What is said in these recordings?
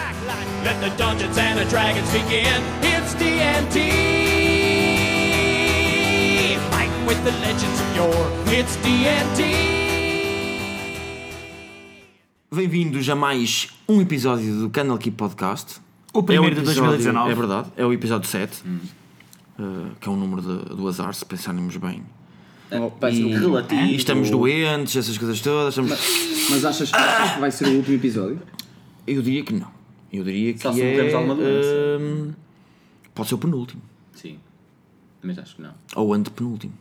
Let the Dungeons and the Dragons begin. It's D&D. Fighting with the legends of yore. It's D&D. Bem-vindos a mais um episódio do Canal Keep Podcast. O primeiro de episódio- 2019. É verdade, é o episódio 7, uh, que é um número de- do azar, se pensarmos bem. Vai ser E, um relativo. e estamos doentes, essas coisas todas. estamos- Mas achas, achas que vai ser o último episódio? Eu diria que não. Eu diria que Só se é. alguma doença. hum, pode ser o penúltimo. Sim. Mas acho que não. Ou o antepenúltimo.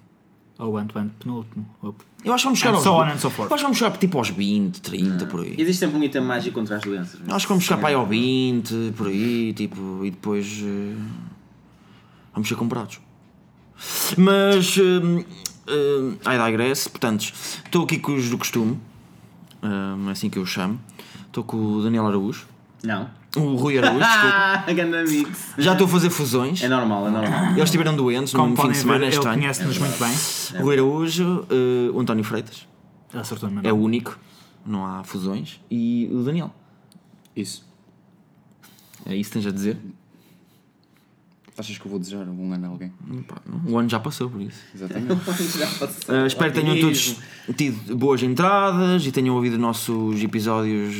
Ou ante, ante, penúltimo. Ou- Eu acho que vamos chegar aos. so on and so forth. Eu acho que vamos chegar tipo aos 20, 30, por aí. Existe sempre um item mágico contra as doenças. mas- Eu acho que vamos chegar para aí ao 20, por aí, tipo, e depois eh, vamos ser comprados. Mas hum, hum, I digress, portanto, estou aqui com os do costume, hum, é assim que eu o chamo. Estou com o Daniel Araújo, Não. o Rui Araújo, desculpa. Ah, ganda mix. Já estou a fazer fusões. É normal, é normal. Eles estiveram doentes Como no fim podem de ver, semana, é ele estranho. conhece-nos muito bem. O Rui Araújo, eh, o António Freitas, Acertou-me. é o único, não há fusões, e o Daniel. Isso. É isso que tens a dizer? Achas que eu vou desejar um bom ano a alguém? Pá, não, O ano já passou por isso. Exatamente. Já passou. Uh, espero que tenham todos tido boas entradas e tenham ouvido nossos episódios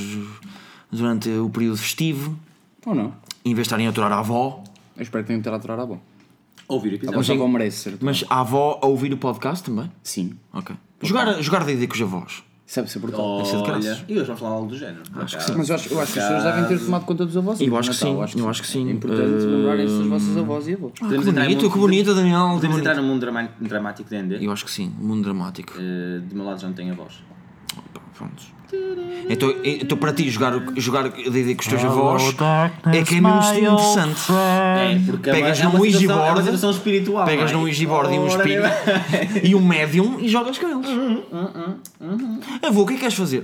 durante o período festivo, Ou não? em vez de estarem a aturar a avó. Eu espero que tenham terá aturar a bom. Ouvir o A episódio. vossa avó merece ser. Mas a avó a ouvir o podcast também? Sim. Ok. Jogar, jogar D&D com os avós. Sabe ser brutal. Deve ser de graças. Olha, e hoje vamos falar algo do género. Acho que sim. Mas eu acho, eu acho que as pessoas devem ter tomado conta dos avós. Eu acho que sim, eu acho que sim. É importante Uh, lembrarem-se das vossas avós e avós. Ah, que bonito, que bonito, Daniel. Podemos entrar no mundo dramático de D&D. Eu acho que sim, mundo dramático. Eh, Do meu lado já não tenho a voz. Pá, pronto. Então, então para ti jogar, jogar D&D com os teus avós é que é mesmo interessante. É, porque é Pegas é uma num Ouija situação- É board, espiritual. Pegas é? num Ouija board e um espírito e um médium e jogas com eles. Avô, o que é que queres fazer?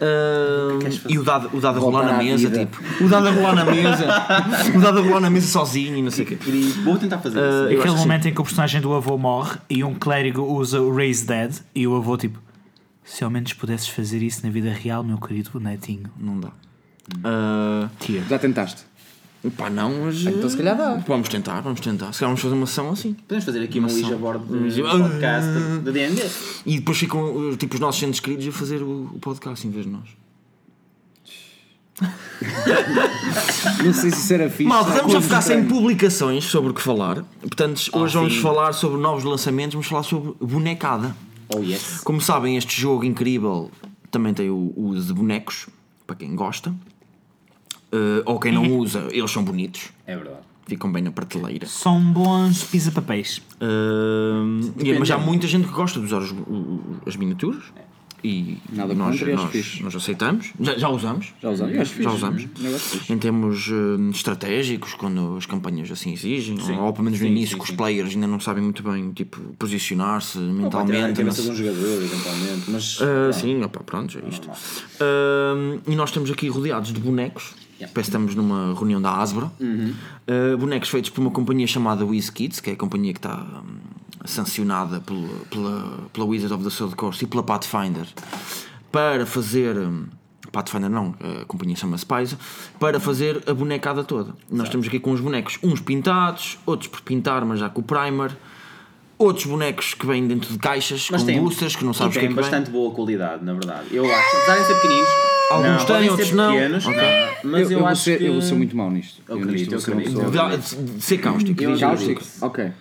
Ah, E o dado, o dado a rolar na mesa, vida. tipo. O dado a rolar na mesa. o dado a rolar na mesa sozinho e não sei o quê. Vou tentar fazer acho Aquele que momento em que o personagem do avô morre e um clérigo usa o Raise Dead e o avô tipo se ao menos pudesses fazer isso na vida real, meu querido netinho. Não dá. Ah, Tia. Já tentaste? pá, não, mas. Então se calhar dá. Vamos tentar, vamos tentar. Se calhar vamos fazer uma sessão assim. Podemos fazer aqui uma Ouija board de Ouija- podcast de D&D. E depois ficam tipo, os nossos entes queridos a fazer o, o podcast em vez de nós. Não sei se isso era fixe. Malta, estamos a ficar sem publicações sobre o que falar. Portanto, hoje vamos sim. falar sobre novos lançamentos, vamos falar sobre bonecada. Oh yes. Como sabem, este jogo incrível também tem o o uso de bonecos, para quem gosta. Uh, ou quem não usa, eles são bonitos, É verdade. ficam bem na prateleira. São bons pisa-papéis. Uh, mas há muita gente que gosta de usar os- o- as miniaturas. E Nada nós, contra, nós, nós aceitamos, já, já usamos. Já usamos? Fixe. Já usamos. Fixe. Em termos uh, estratégicos, quando as campanhas assim exigem, ou, ou pelo menos no Sim, início, sim, que os sim. players ainda não sabem muito bem tipo, posicionar-se mentalmente. cabeça não de um jogador, eventualmente. Mas. Uh, sim, opa, pronto, é isto. Uh, e nós estamos aqui rodeados de bonecos. Yeah. Parece que estamos numa reunião da Asbra. Uh, bonecos feitos por uma companhia chamada WizKids, que é a companhia que está hum, sancionada pela, pela, pela Wizard of the Sword Coast e pela Pathfinder para fazer. hum, Pathfinder não, a companhia chama-se Paisa, para fazer a bonecada toda. Nós estamos aqui com os bonecos, uns pintados, outros por pintar, mas já com o primer. Outros bonecos que vêm dentro de caixas, Mas com tem, boosters, que não sabes o que é que vem. bastante boa qualidade, na verdade. Eu acho. Apesar de ser pequeninos. Alguns não, têm, podem outros ser não. pequenos, Ok. mas eu, eu, vou acho ser, que. eu vou ser muito mau nisto. Eu acredito, eu acredito. Ser. Eu Cáustico? Ok.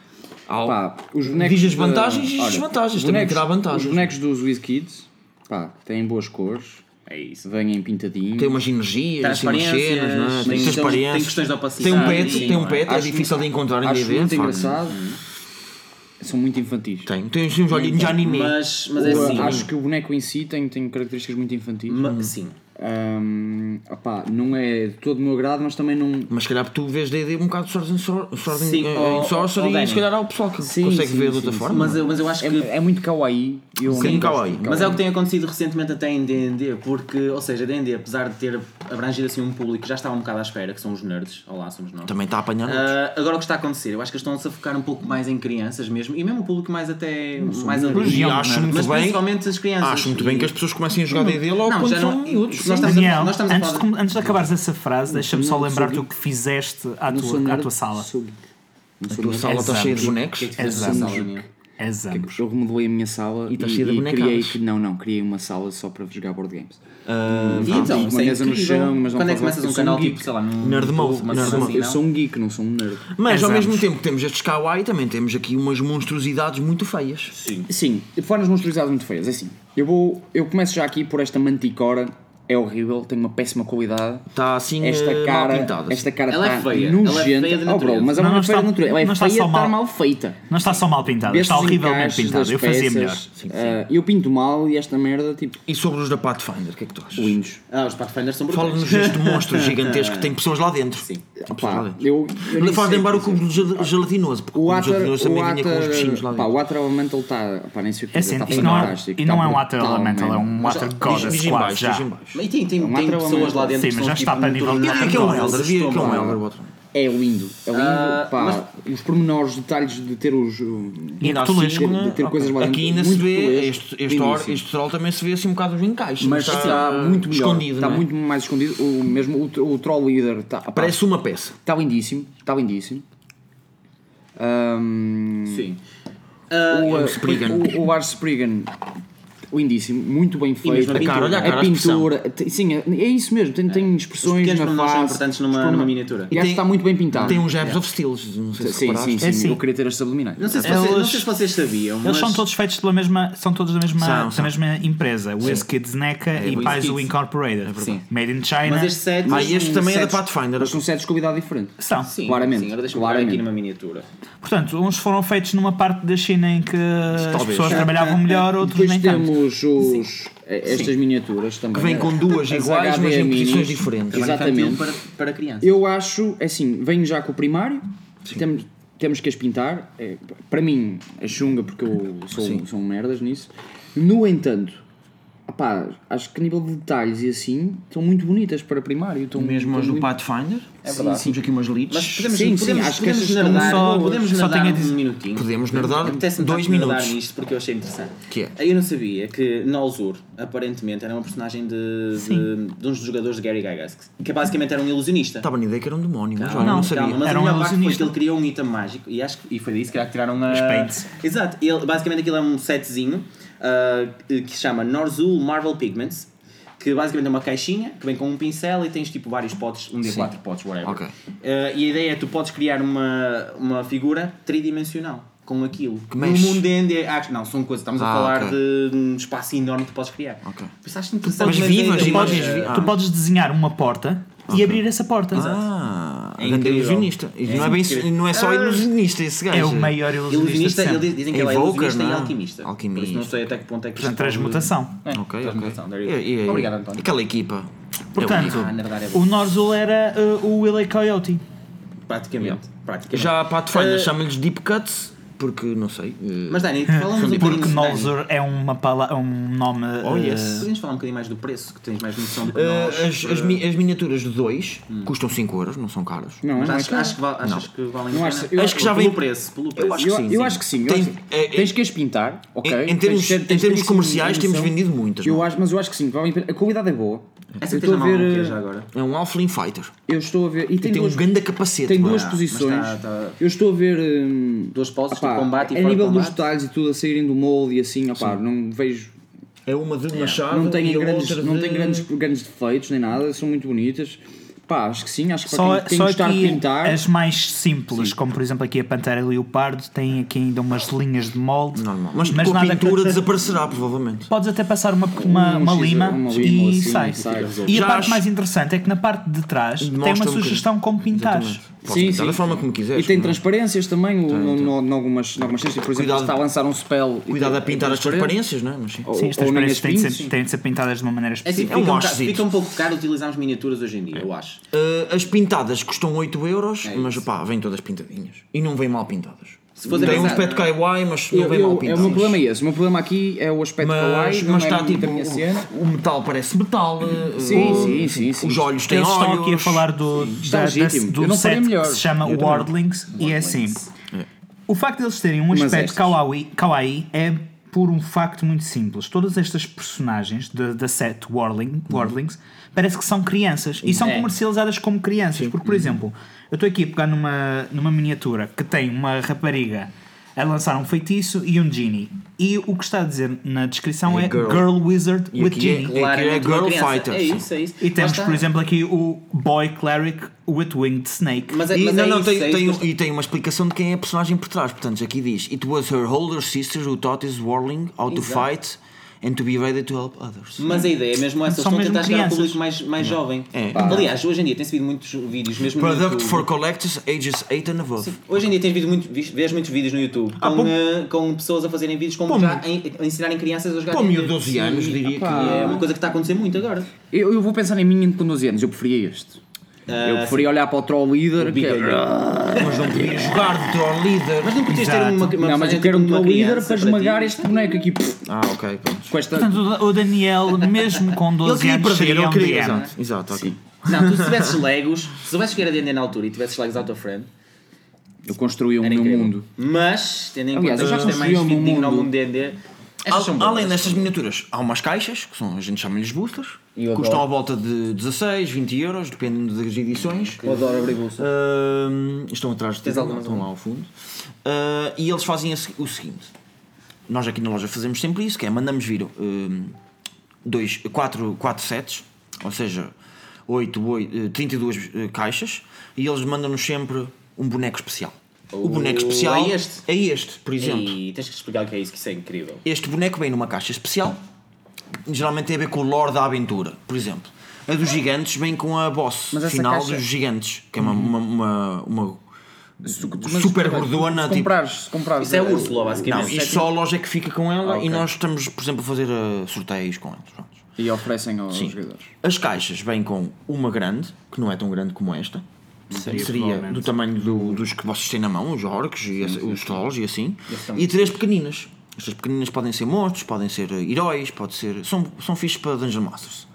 Ao- Pá, os bonecos Diz as de- vantagens e as olha, desvantagens, os também bonecos- terá vantagens. Os bonecos dos WizKids, pá, têm boas cores, É isso. vêm pintadinhos. Tem umas energias, assim, umas Transparências, cenas, não é? tem tem questões- transparências. tem questões de opacidade, Tem um pet, sim, tem um é? pet, é Acho- difícil de encontrar em D&D, muito de engraçado. São muito infantis. Tem, tem uns olhinhos de anime. Mas, mas é assim. Acho que o boneco em si tem, tem características muito infantis. ma- Sim. Ahm, opá, não é de todo o meu agrado, mas também não. Mas se calhar tu vês D&D um bocado de Swords and Sor- Sword and- Sim, em oh, Sorcery oh, e se calhar há o pessoal que Sim, consegue sim, ver de sim, outra sim. forma. Mas eu, mas eu acho É, que. é muito kawaii. Eu Sim, kawaii. de Mas é o que tem acontecido recentemente até em D&D, porque, ou seja, D&D, apesar de ter abrangido assim um público que já estava um bocado à espera, que são os nerds, olá, somos nós. Também está a apanhar. Ah, agora o que está a acontecer, eu acho que eles estão-se a focar um pouco mais em crianças mesmo, e mesmo um público mais até mais adulto. E acho muito Mas bem, principalmente as crianças. acho muito bem E- que as pessoas comecem a jogar D&D logo Não, quando já são não, miúdos. Nós estamos a- Daniel, nós a antes, de, antes de acabares essa frase, deixa-me só lembrar-te o que fizeste à tua, à tua sala. A tua sala está cheia de bonecos. é Daniel? Exames. Eu remodelei a minha sala E está e, cheia de e criei que não, não, criei uma sala só para jogar board games. Ah, E então, uma é mesa no chão, mas não Quando é que começas um um canal geek. tipo, sei lá, num Nerd mode, assim, Eu sou um geek, não sou um nerd. Mas ao mesmo tempo que temos estes kawaii, também temos aqui umas monstruosidades muito feias. Sim. Sim, formas monstruosidades muito feias. É assim, eu vou. Eu começo já aqui por esta manticora. É horrível, tem uma péssima qualidade. Está assim Esta eh, mal cara, pintada. esta cara Ela é está feia, ela é nojenta. feia de oh, bro, mas ela Não, não, não é feia está- de natureza. Ela é não está feia estar mal- mal feita. Não está só mal pintada, está horrivelmente pintada. Eu fazia peças. melhor. Ah, eu pinto mal e esta merda, tipo, E sobre os da Pathfinder, o que é que tu achas? Windows. Ah, os Pathfinders são brutais. Fala-nos deste monstro gigantesco que tem pessoas lá dentro. Sim. Dentro. eu, eu Faz lembrar o cubo gel- gelatinoso, porque o gelatinoso também vinha com os bichinhos lá pá, o dentro. Water Elemental está, pá, nem sei o que É dizer, assim, está isto não é, fantástico. e não está é um Water Elemental, é um Water Diz, Goddess diz em quase baixo, já. E tem, tem, Um tem pessoas lá dentro Sim, que mas são já está tipo para nível de E o que é é um Elder? Vi que é um Elder. É lindo, é lindo, Ah, pá, os pormenores, os detalhes de ter os... uh, E Ainda é assim, de, de ter Ok. coisas lá dentro. Aqui ainda se vê, este, este, or, este troll também se vê assim um bocado os encaixes. Mas está muito melhor, escondido. está é? muito mais escondido, o, mesmo o, o Troll Leader está, pá, Parece uma peça. está lindíssimo, está lindíssimo. Sim. o, é um uh, Spriggan. o, o Ars Spriggan, lindíssimo, muito bem feito. mesmo a cara, olha a cara, a a pintura, tem- sim, é, é isso mesmo, tem, tem Os expressões na pormenores são face. importantes numa, numa miniatura. E acho que está muito bem pintado. Tem uns Jabs of Steels, não sei se Sim, reparaste. sim, sim, É sim. eu queria ter as subliminais. Não sei, se Eles- vocês, não sei se vocês sabiam, Eles mas são todos feitos pela mesma, são todos da mesma, São, da são. mesma empresa, WizKids NECA e Wiz Paizo Kids. Incorporated. Sim. Made in China. Mas este set. Ah, e este também é da Pathfinder. Mas são sets de qualidade diferente. São. Sim, claramente, Sim, agora deixa-me ver claramente. aqui numa miniatura. Portanto, uns foram feitos numa parte da China em que as pessoas trabalhavam melhor, outros nem tanto. Temos os, eh, estas miniaturas também. Que vem com duas As iguais, mas em HDMI. posições diferentes. Exatamente. Para, para criança. Eu acho, é assim, venho já com o primário, temos, temos que as pintar. É, para mim é chunga porque eu sou, Sim. sou um merdas nisso. No entanto, opá, acho que a nível de detalhes e assim estão muito bonitas para primário. Estão, Mesmo as do muito- Pathfinder. É verdade. Temos aqui umas leads. Mas podemos, Sim, sim, podemos, acho que podemos nerdar, só- podemos só nerdar tenho a um minutinho. Podemos nerdar dois minutos. nisto porque eu achei interessante. Que é? Eu não sabia que Nolzur, aparentemente, era uma personagem de, de, de uns dos jogadores de Gary Gygax, que basicamente era um ilusionista. Estava na ideia que era um demónio, mas não, não, sabia. calma, mas Era um parte foi que ilusionista. ele criou um item mágico e acho que e foi disso que tiraram a... Os paints. Exato, ele, basicamente aquilo é um setzinho ah, que se chama Norzul Marvel Pigments que basicamente é uma caixinha que vem com um pincel e tens tipo vários potes, um D4 potes, whatever. Ok. Ah, e a ideia é que tu podes criar uma, uma figura tridimensional com aquilo. Que no mundo D&D, ah, não, são coisas, estamos a Ah, falar ok. de um espaço enorme que tu podes criar. Ok. Pensaste interessante, Mas mas vivas, Tu podes, tu ah. podes desenhar uma porta e abrir essa porta. Ah, É grande ilusionista. E É não, é bem, não é só Ah. ilusionista esse gajo. É o maior ilusionista, Ilusionista, de ele sempre. diz- dizem que ele é ilusionista não e é? alquimista. Alquimista. Por isso não sei até que ponto é que isto Portanto, transmutação. É, Ok, transmutação, ok. there you go. E- e- Obrigado, António. Aquela equipa. Portanto, Ah, é o Norzul era uh, o Willy Coyote. Praticamente. praticamente. Já a Pathfinder Eh, chama-lhes Deep Cuts, porque não sei. eh, Mas Dani, fala-nos um bocadinho Porque. Norzul é uma pala um nome. Oh, uh, yes. Podemos falar um bocadinho mais do preço, que tens mais noção do que eh, nós. as, as, mi- as miniaturas de 2 custam 5 euros, não são caras. Não, Mas não é acho, caro. acho que, val- achas que valem Não a acho- pena? eu acho que já pelo vem- preço, pelo preço. Eu acho que Eu, sim, eu sim. acho que sim. eu Tem- é- é- tens que as pintar, ok? Em- em Tens termos- em tens ter termos comerciais, em temos vendido muitas, Eu não? acho, mas eu acho que sim. A qualidade é boa. Essa eu que tens estou a ver. é já agora. É um Halfling Fighter. Eu estou a ver. E tem, Tem um duas, grande capacete. tem é? duas mas posições. está- está- Eu estou a ver. hum, Duas poses, tipo combate e A nível de dos combate. detalhes e tudo a saírem do molde e assim, opá, não vejo. É uma de machado Não e a grandes, não de- tem grandes, grandes defeitos nem nada, são muito bonitas. Pá, acho que sim, acho que para Só, quem tem só gostar de aqui pintar. as mais simples, como por exemplo aqui a Pantera Leopardo, tem aqui ainda umas linhas de molde, Normal. Mas, mas a pintura que... desaparecerá, provavelmente. Podes até passar uma, uma, Um uma lima, uma lima e assim, sai. sai, resolve. E a Já parte acho- mais interessante é que na parte de trás tem Mostra uma um bocadinho. sugestão como pintares. Exatamente. Podes pintar da forma como quiseres. E tem não é? transparências também, o- no, no, em algumas, em algumas testas, por exemplo, Cuidado- está a lançar um spell. e Cuidado tem- a pintar é as transparências, não é? Mas sim. Ou- Sim, as transparências as têm de, ser, têm de ser pintadas de uma maneira É assim, específica. É um fica, um fica um pouco caro utilizarmos miniaturas hoje em dia, eu acho. Uh, as pintadas custam 8 euros, É mas pá, vêm todas pintadinhas. E não vêm mal pintadas. Se Tem um aspecto kawaii, mas não Eu- vem eu- mal é, pintadas. o meu problema é esse. O meu problema aqui é o aspecto Mas, kawaii, não mas é está muito tipo. a minha cena. O, o metal parece metal. Sim, uh, sim, sim, sim. Os olhos têm Eles estão olhos. aqui a falar do, da, desse- do não set melhor. que se chama. Wordlings e é assim. O facto de eles terem um aspecto kawaii, kawaii é por um facto muito simples. Todas estas personagens da, set Warling, Warlings parece que são crianças e são É. comercializadas como crianças. Porque, por exemplo, eu estou aqui a pegar numa, numa miniatura que tem uma rapariga a lançar um feitiço e um genie. E o que está a dizer na descrição É é girl. Girl Wizard E with aqui é- Genie. é- uma Girl. Fighter, É isso, é isso. E temos, por exemplo, aqui o Boy Cleric with Winged Snake. Mas, é- E, mas não, é não, isso, tem, é isso tem- e tem uma explicação de quem é a personagem por trás. Portanto, aqui diz: It was her older sister who taught his Warling how to Exato. fight and to be ready to help others. Mas a ideia é mesmo essa, São estão a tentar chegar ao público mais, mais jovem. É. Aliás, hoje em dia tem-se visto muitos vídeos, mesmo no Product YouTube. for collectors ages 8 and above. Hoje em dia tens visto muito, vês muitos vídeos no YouTube com, Ah, pô- eh, com pessoas a fazerem vídeos com já, a, a ensinarem crianças a jogar meu 12 anos, Sim. diria Pá. que. É uma coisa que está a acontecer muito agora. Eu, eu vou pensar em mim com 12 anos, eu preferia este. Ah, eu preferia olhar para o Troll Leader. Que é, Mas não podia jogar de Troll Leader. Mas não podias ter uma, uma não, mas eu quero um Troll Leader para ti. esmagar este boneco aqui. Ah, ok. Com esta. Portanto, o Daniel, mesmo com Ele 12 queria anos, perder, seria ele um queria. Exato, exato, ok. Não, tu se tivesses Legos, se soubesses que era D&D na altura e tivesses Legos out of friend, Eu construí um meu incrível. mundo. Mas, tendo em conta eu já que mais construí o meu ao mundo. D&D, Al- boas. Além destas miniaturas, há umas caixas, que são, a gente chama-lhes boosters, custam adoro. à volta de 16, 20 euros, dependendo das edições. Eu adoro abrir. Ahm, estão atrás de ti, estão lá ao fundo. Ah, e eles fazem o seguinte: nós aqui na loja fazemos sempre isso, que é mandamos vir ahm, dois, quatro, quatro sets, ou seja, 8, 8, 32 eh, caixas, e eles mandam-nos sempre um boneco especial. O boneco especial é este? é este, por exemplo. E tens que explicar o que é isso, que isso é incrível. Este boneco vem numa caixa especial, geralmente tem a ver com o lore da aventura. Por exemplo, a dos gigantes vem com a boss final caixa- dos gigantes, que é uma, uma, uma, uma super gordona. Se tipo- comprares, se comprares. Isso é Úrsula, basicamente. Não, isto só a loja é que fica com ela Ah, ok. e nós estamos, por exemplo, a fazer eh, sorteios com eles. pronto. E oferecem aos Sim. jogadores. As caixas vêm com uma grande, que não é tão grande como esta. Seria, Seria do tamanho do- dos que vocês têm na mão, os orcs e essa- os trolls e assim. E três pequeninas. Estas pequeninas podem ser monstros, podem ser heróis, pode ser. São, são fixes para Dungeon Masters.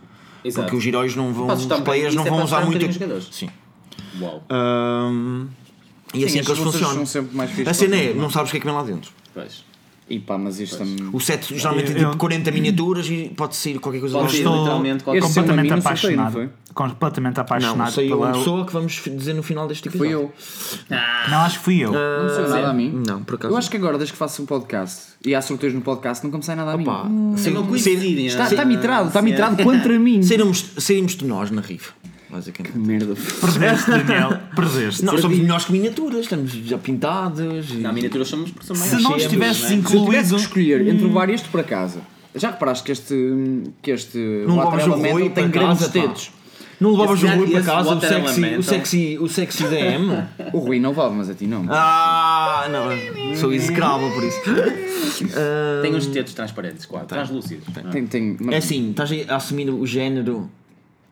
Exato. Porque os heróis não vão. Os um players não é vão usar um muito. Sim. Uau. Ahm, e assim Sim, é que eles funcionam. são sempre mais fixes A cena é, não sabes o que é que vem lá dentro. Pois. E pá, mas isto também. O set geralmente tem Eu- tipo 40 miniaturas e pode sair qualquer coisa Pode lá ser. dentro. Estou literalmente qualquer- Esse é uma completamente não apaixonado. Não, saiu pela. uma pessoa que vamos dizer no final deste Foi episódio. eu. Não, acho que fui eu. Ah, Não sei nada a mim. Não, por acaso. Eu acho que agora, desde que faço um podcast e há sorteios no podcast, nunca me sai nada a mim. Pá, Sim, não coincidem. Está, ah, está mitrado, está mitrado contra mim. Saímos, de nós na rifa, basicamente. Merda. Perdeste, Daniel. Perdeste. Não, somos melhores que miniaturas, estamos já pintados. e- Na miniatura somos porque Se não cheias, estivesses não é? Se eu tivesse incluído. que escolher entre levar este para casa, já reparaste que este, que este Não o Elemental Rui tem grandes dedos. Não levavas o Rui para casa, o sexy, o, sexy, o sexy DM? O Rui não vale, mas a ti não. ah, não, sou execrável por isso. Ah, Tem uns tetos transparentes, quase, translúcidos. Tem, tem, mas É assim, estás a assumir o género.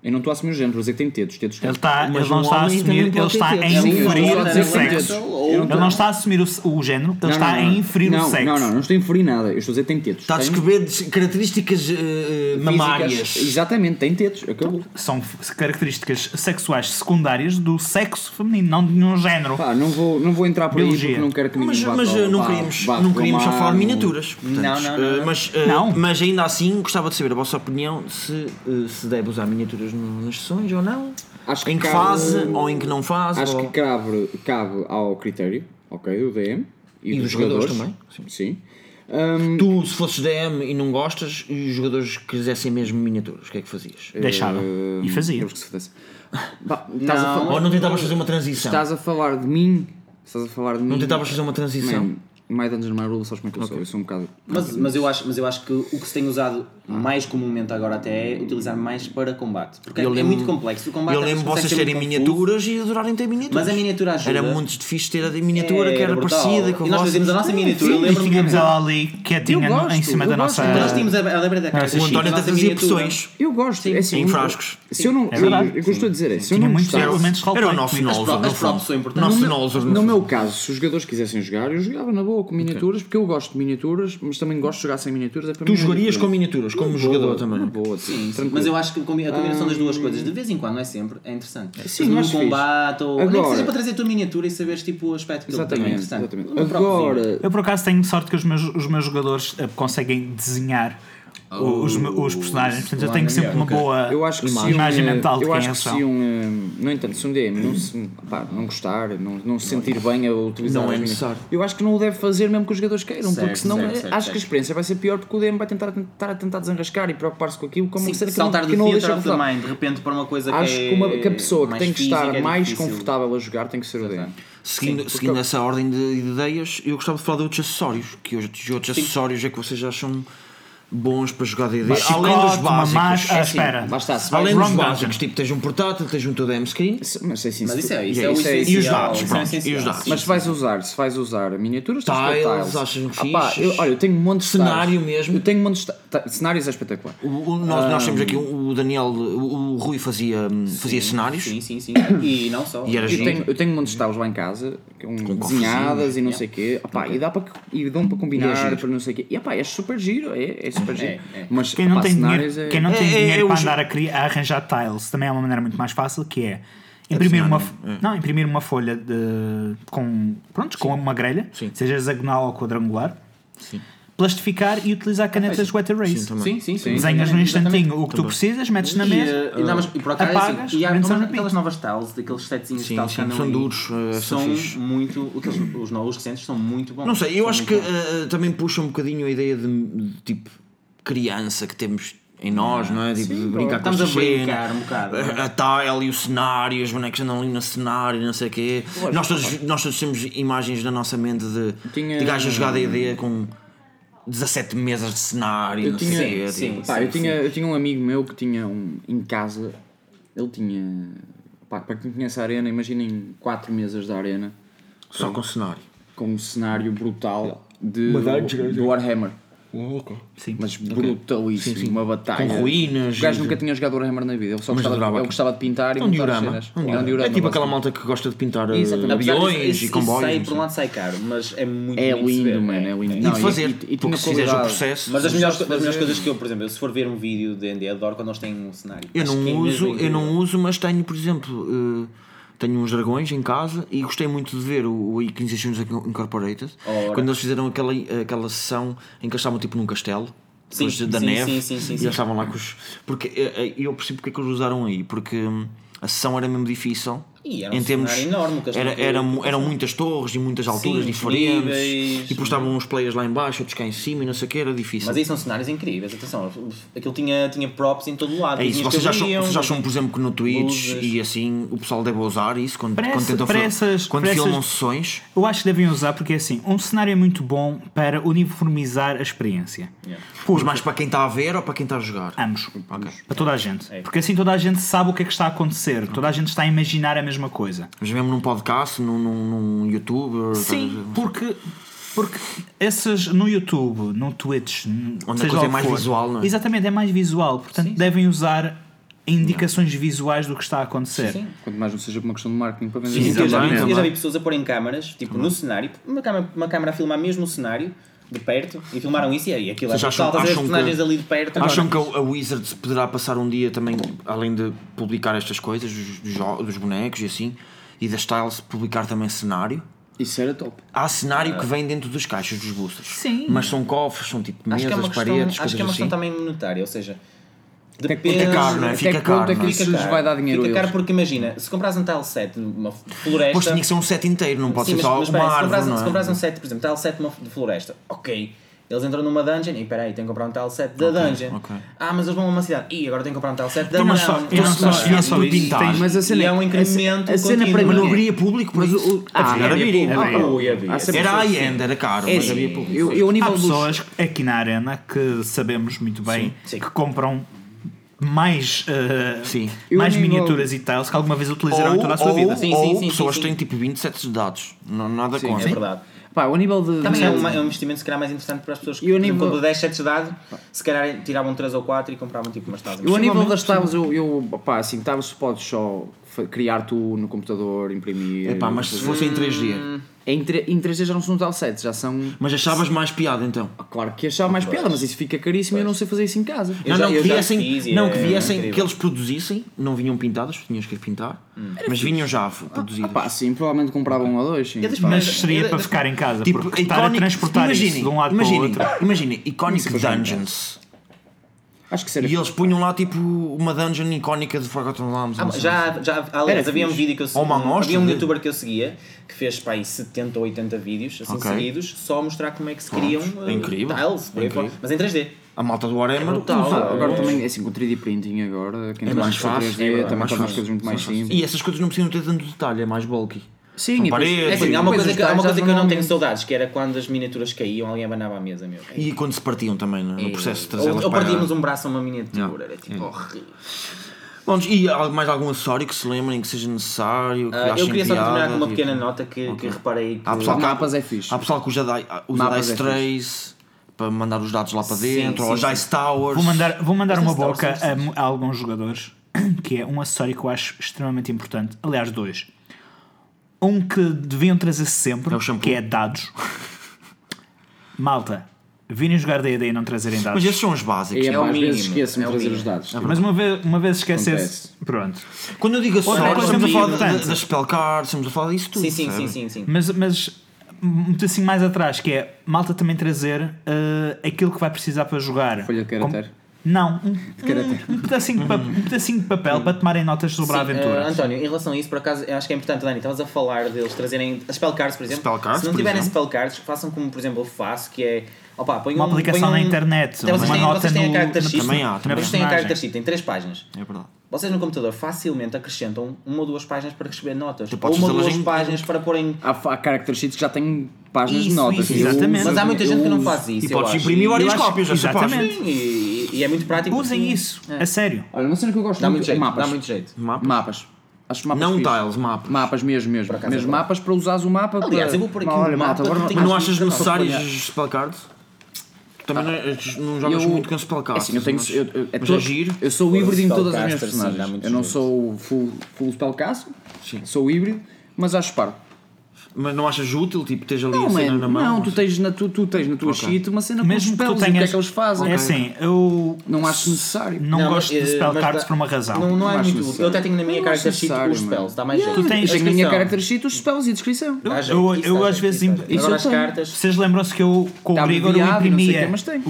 Eu não estou a assumir o género, estou a dizer que tem tetos. tetos Ele, Mas ele não um está a assumir, ele está a inferir o sexo. Ele não está a assumir o, o género, ele Não, está não, a inferir não, o sexo. Não, não, não estou a inferir nada. Eu estou a dizer que tem tetos. Está a descrever de- características físicas. mamárias. Exatamente, tem tetos. Acabou. São f- características sexuais secundárias do sexo feminino, não de nenhum género. Pá, não vou, não vou entrar por aí Biologia. porque não quero que ninguém Mas, mas não queríamos, não queríamos só falar miniaturas. Não, não, não, eh, não. Mas, ainda assim gostava de saber a vossa opinião se, se deve usar miniaturas nas sessões ou não. Acho que em que cabe- fase ou em que não fase. Acho ou- que cabe, cabe ao critério, ok, do DM e, E dos jogadores também, Sim. Hum, Tu, se fosses DM e não gostas, e os jogadores quisessem mesmo miniaturas, o que é que fazias? Deixava. hum, E fazia. que se fizesse. A Não. falar, Ou não tentavas fazer uma transição? estás a falar de mim? Estás a falar de mim? Não tentavas fazer uma transição? Man, My Dungeon My Rules, sabes como é que eu sou? Eu sou um bocado. Mas, mas, eu acho, mas eu acho que o que se tem usado mais comumente agora até é utilizar mais para combate. Porque Eu é, lembro- muito complexo. O combate Eu lembro vocês terem miniaturas e adorarem ter miniaturas. Mas a miniatura ajuda. Era muito difícil ter a miniatura É, que era parecida com a E nós fazíamos a nossa miniatura. Eu E lembro-me tínhamos que- ela ali quietinha Eu no- em gosto, cima eu da gosto. nossa. Nós tínhamos a, a lembra da Nossa O Sim, António até trazia Eu gosto. é assim, em eu- frascos. Se eu não. É verdade. eu, eu, eu estou a dizer é, se eu Tinha não muitos elementos de Era o nosso comigo. Nolzur, pro- no as props fundo. são importantes. Nosso No meu- Nolzur, no meu caso, se os jogadores quisessem jogar, eu jogava na boa. Com miniaturas, porque eu gosto de miniaturas, mas também gosto de jogar sem miniaturas. É para Tu mim é jogarias com miniaturas, como Boa, jogador também. Boa, Sim, sim. Mas eu acho que a combi- a combinação das duas coisas, de vez em quando, não é sempre, é interessante. Sim, no combate, ou nem que Agora- seja para trazer a tua miniatura e saberes tipo, o aspecto que ele tem, é interessante. exatamente. Agora, Eu por acaso tenho sorte que os meus, os meus jogadores eh, conseguem desenhar os, os personagens, portanto eu tenho sempre uma boa eu acho que se imagem um, mental de eu quem acho que são. se um, eh, no entanto, se um DM não, se, pá, não gostar, não, não se sentir bem a utilizar Não é necessário. eu acho que não o deve fazer mesmo que os jogadores queiram, Certo, porque senão certo, certo, acho que a experiência vai ser pior porque o DM vai tentar, tentar, tentar desenrascar e preocupar-se com aquilo como Sim, cena que saltar não, do que não deixa confortável. mind, de repente para uma coisa Acho que é que, uma, que a pessoa que tem que estar é mais confortável a jogar tem que ser o DM. Seguindo, seguindo essa ordem de de ideias, eu gostava de falar de outros acessórios. Que outros, outros acessórios é que vocês acham bons para jogar D&D? Além dos Chicote, básicos. máscara- Ah, assim, espera. lá está, Além dos básicos, dungeon. tipo, tens um portátil, tens um teu DM screen. Mas, assim, Mas se- isso é, isso E é, o isso é- e os dados, isso é pronto, e os dados. Mas se vais usar, se vais usar miniaturas, Tiles, achas Ah pá, fixes? eu, olha, eu tenho um monte de Cenário mesmo. Eu tenho um monte de ta- cenários é espetacular. O, o- nós, nós temos aqui o, Daniel, o, o Rui fazia, fazia cenários. Sim, sim, sim. E não só. E era Eu giro. tenho, eu tenho um monte de tiles lá em casa, com, desenhadas e não sei o quê. Opá, e, dá para, e dão para é combinar, para não sei o quê. E é super giro, é, é super giro. é. Mas Quem não tem dinheiro, é... quem não tem É, é, dinheiro é para andar a, criar, a arranjar tiles também é uma maneira muito mais fácil que é imprimir uma, não é? não, imprimir uma folha de, com, pronto, com uma grelha, Sim. seja hexagonal ou quadrangular, plastificar e utilizar canetas wet erase. Sim, também. Sim, sim, sim. Desenhas num instantinho o que tu precisas, metes na E, mesa. e, dá, mas, e por acaso, apagas, assim, e há aquelas novas tiles, daqueles setezinhos Sim, de tiles sim, que são duros, eh, são fixe. muito, aqueles, os novos recentes são muito bons. Não sei, eu acho que eh, também puxa um bocadinho a ideia de, de, tipo criança que temos em nós, não é? Tipo, de brincar com estamos a brincar um bocado, é? A, a tile e o cenário, os bonecos andam ali no cenário, não sei o quê. Nós todos, nós todos temos imagens na nossa mente de, Tinha- de gajos a jogar D&D com 17 mesas de cenário, Eu não tinha- sei quê. sim, tipo. Pá, eu, tinha, eu tinha um amigo meu que tinha um em casa, ele tinha. Pá, para quem conhece a arena, imaginem quatro mesas da arena Só com cenário. com um cenário brutal de, Batalha, do Warhammer. Sim. Mas brutalíssimo, Sim, sim. uma batalha. Com ruínas O gajo e- nunca tinha jogado Warhammer na vida, ele só gostava, ele gostava de pintar e É um diorama. cenas. É um É um diorama. É tipo aquela malta que gosta de pintar eh, Exatamente. Aviões disso, e isso comboios. sai, por um lado sai caro, mas é muito É lindo, mano, é lindo. E Não, de fazer, e- e tinha se fizeres o processo. Mas Se melhores, das melhores fazer- coisas que eu, por exemplo, se for ver um vídeo de D&D, adoro quando eles têm um cenário. Eu não é uso, eu não uso, mas tenho, por exemplo, eh, tenho uns dragões em casa e gostei muito de ver o, o Inquisitions Incorporated Ora. quando eles fizeram aquela, aquela sessão em que eles estavam tipo num castelo. Sim, da sim, neve sim, sim, e eles estavam lá com os. Porque eh, eh, eu percebo porque é que eles usaram aí, porque hum, a sessão era mesmo difícil. E era um em termos, enorme, o era, era, eram muitas torres e muitas alturas Sim, diferentes níveis, e depois estavam uns players lá em baixo, outros cá em cima e não sei o que, era difícil. Mas aí são cenários incríveis, atenção, aquilo tinha, tinha props em todo lado. É isso, vocês acham, vocês acham, por exemplo, que no Twitch luzes. e assim o pessoal deve usar isso quando, Para quando tentam quando para filmam essas- sessões? Eu acho que devem usar porque assim, um cenário é muito bom para uniformizar a experiência. Yeah. Mas mais para quem está a ver ou para quem está a jogar? Ambos. Ok. Para toda a gente. É. Porque assim toda a gente sabe o que é que está a acontecer. Toda a gente está a imaginar a mesma coisa. Mas mesmo num podcast, num, num, num YouTube, Sim, porque, porque esses no YouTube, no Twitch, Onde a coisa é mais for, visual, não é? Exatamente, é mais visual. Portanto, devem usar indicações visuais do que está a acontecer. Sim. Quanto mais não seja por uma questão de marketing para vender. Sim, Eu já, vi, eu já vi pessoas a porem câmaras, tipo no cenário, uma câmara, uma câmara a filmar mesmo o cenário, de perto, e filmaram isso e aí aquilo é Vocês acham- acham personagens que- ali de perto. Acham que a a Wizards poderá passar um dia também, além de publicar estas coisas, dos, dos dos bonecos e assim, e das tiles, publicar também cenário? Isso era top. Há cenário que vem dentro das caixas dos boosters. Sim. Mas são cofres, são tipo Acho mesas, que é uma questão, paredes, acho que é uma coisas questão assim. também monetária, ou seja, depende. ponto é que caro, não é? até Fica que ponto caro, é que não é? isso lhes vai dar dinheiro Fica caro eles? porque imagina, se compras um tile set de uma floresta. Pois tinha que ser um set inteiro, não pode Sim, ser mas, só mas uma espera, se, árvore, compras, não se é? compras um set, por exemplo, tile set de floresta, ok. Eles entram numa dungeon e peraí, tenho que comprar um tile set da dungeon. ok. Ah, mas eles vão a uma cidade. E agora tenho que comprar um tile set da Então, mas só- não. não só- mas não só pintado. tens- Mas a cena E é um a- incremento A, cena para Mas não mim. haveria público Mas o- ah, Havia, público. havia. Era high-end, era caro, É mas havia público. eu, eu Há dos- pessoas aqui na arena que sabemos muito bem que compram mais, Sim. Eu mais miniaturas e tiles que alguma vez utilizaram em toda a sua ou, vida. Sim, ou sim, sim, pessoas sim, têm tipo 20 sets de dados. Não, nada Sim, contra. É verdade. Pá, ao nível de. Também de- é, uma- é um investimento se calhar mais interessante para as pessoas que, o nível- quando 10 sets de dado, se calhar tiravam 3 ou 4 e compravam tipo umas. Eu a nível das tiles, eu, eu pá, assim, tiles podes só criar tu no computador, imprimir. Epá, mas se fosse em 3D, Em, tre- em 3D já não são tal 7, já são. Mas achavas mais piada então? Ah, Claro que achava mais piada, mas isso fica caríssimo e eu não sei fazer isso em casa. Não, já- não, que viessem, não, que viessem, que eles produzissem, não vinham pintadas, tinhas que pintar, mas vinham já Ah, produzidas. pá, sim, provavelmente comprava um ou dois. Sim. Mas seria para ficar em casa, tipo, porque estar a transportar isso de um lado para o outro. Imaginem, Iconic é Dungeons. Acho que seria. E eles punham lá tipo uma dungeon icónica de Forgotten Realms. Ah, sei. já, já, aliás, havia um vídeo que eu Ou uma seguia. amostra Havia um de- youtuber que eu seguia que fez para aí 70 ou 80 vídeos assim Ok. seguidos, só a mostrar como é que se criam é eh, incrível, tiles, é incrível. mas em 3D. A malta do Warhammer brutal. usa- Ah, agora também, assim, com 3D printing agora, quem é trabalha mais com fácil, 3D é também mais torna as fácil. coisas muito mais simples. E essas coisas não precisam ter tanto detalhe, é mais bulky. Sim, e paredes. É assim, há uma coisa, que, há uma coisa que eu não tenho saudades, que era quando as miniaturas caíam, alguém abanava a mesa, meu. E quando se partiam também no, no processo de trazê-las ou, partíamos um braço a uma miniatura, era tipo horrível. Bom, e mais algum acessório que se lembrem que seja necessário? Que Ah, eu queria só terminar com uma tipo- pequena nota que, que reparei que. Há pessoal que- mapas é fixe. Há pessoal que usa, Mapas Dice é Trace para mandar os dados lá para dentro, sim, ou os sim. Dice Towers. Vou mandar, vou mandar uma boca a, a alguns jogadores, que é um acessório que eu acho extremamente importante. Aliás, dois. Um que deviam trazer sempre, É que é dados. Malta, virem jogar D&D e não trazerem dados. Mas esses são os básicos. É, É o às vezes esqueço-me é trazer os dados. Mas uma vez, uma vez esquecesse, Acontece. pronto. Quando eu digo coisa estamos a falar de- importante. de- das spell cards, estamos a falar disso tudo. Sim, sim, sim, sim, sim. Mas, mas muito assim mais atrás, que é malta também trazer eh, aquilo que vai precisar para jogar. Folha de caractere. Não, um, um, um pedacinho de, pa- um pedacinho de papel para tomarem notas sobre a Sim, aventura. eh, António, em relação a isso, por acaso, eu acho que é importante, Dani, estavas a falar deles trazerem as spell cards, por exemplo. Spell cards, Se não tiverem exemplo. spell cards, façam como, por exemplo, eu faço, que é. Opa, põe Uma um, aplicação põe na um- internet, Então, vocês uma têm, nota vocês têm no- a character na sheet. Também há, também Vocês têm a character sheet, tem três páginas. É verdade. Vocês no computador facilmente acrescentam uma ou duas páginas para receber notas. Tu Ou podes uma ou duas em- páginas para porem. Há, há character sheets que já têm páginas de Isso, notas. isso, exatamente. uso- Mas há muita eu gente que não faz isso. E eu podes acho. imprimir várias acho- cópias exatamente. Sim, e, e é muito prático. Usem porque- isso, É. a sério. Olha, uma cena que eu gosto Dá muito muito jeito, é mapas. dá muito jeito. Mapas. Mapas. Acho mapas Não fixe. tiles, mapas. Mapas mesmo, mesmo. Mesmo é mapas para usares o mapa Aliás, para... eu vou pôr aqui Olha, mapa agora que não- tem Mas não achas necessárias Olha. As spell cards? Tu também não, não jogas Eu- muito com spell cards. Assim, eu tenho. mas- Eu, eu, é mas todo- é giro. eu sou híbrido em todas as minhas sim, personagens. muito eu não jeito. sou full, full spellcaster, Sim. sou híbrido, mas acho paro. Mas não achas útil? Tipo, tens ali Não, a cena man, na mão? não, tu tens na, tu, tu tens na tua Ok. sheet uma cena Mesmo com que tu spells o que é que eles fazem. É assim, eu Não acho necessário. não, Não, gosto mas, de eh, spell mas cards por uma razão. Não, não é acho muito útil. necessário. Eu até tenho na minha Não character sheet os spells, dá mais jeito. Tu tens- Eu tenho na minha character sheet os spells e a descrição. Eu, eu dá às vezes. isso Agora eu as tenho. cartas. Vocês lembram-se que eu com o Tá Grigor eu não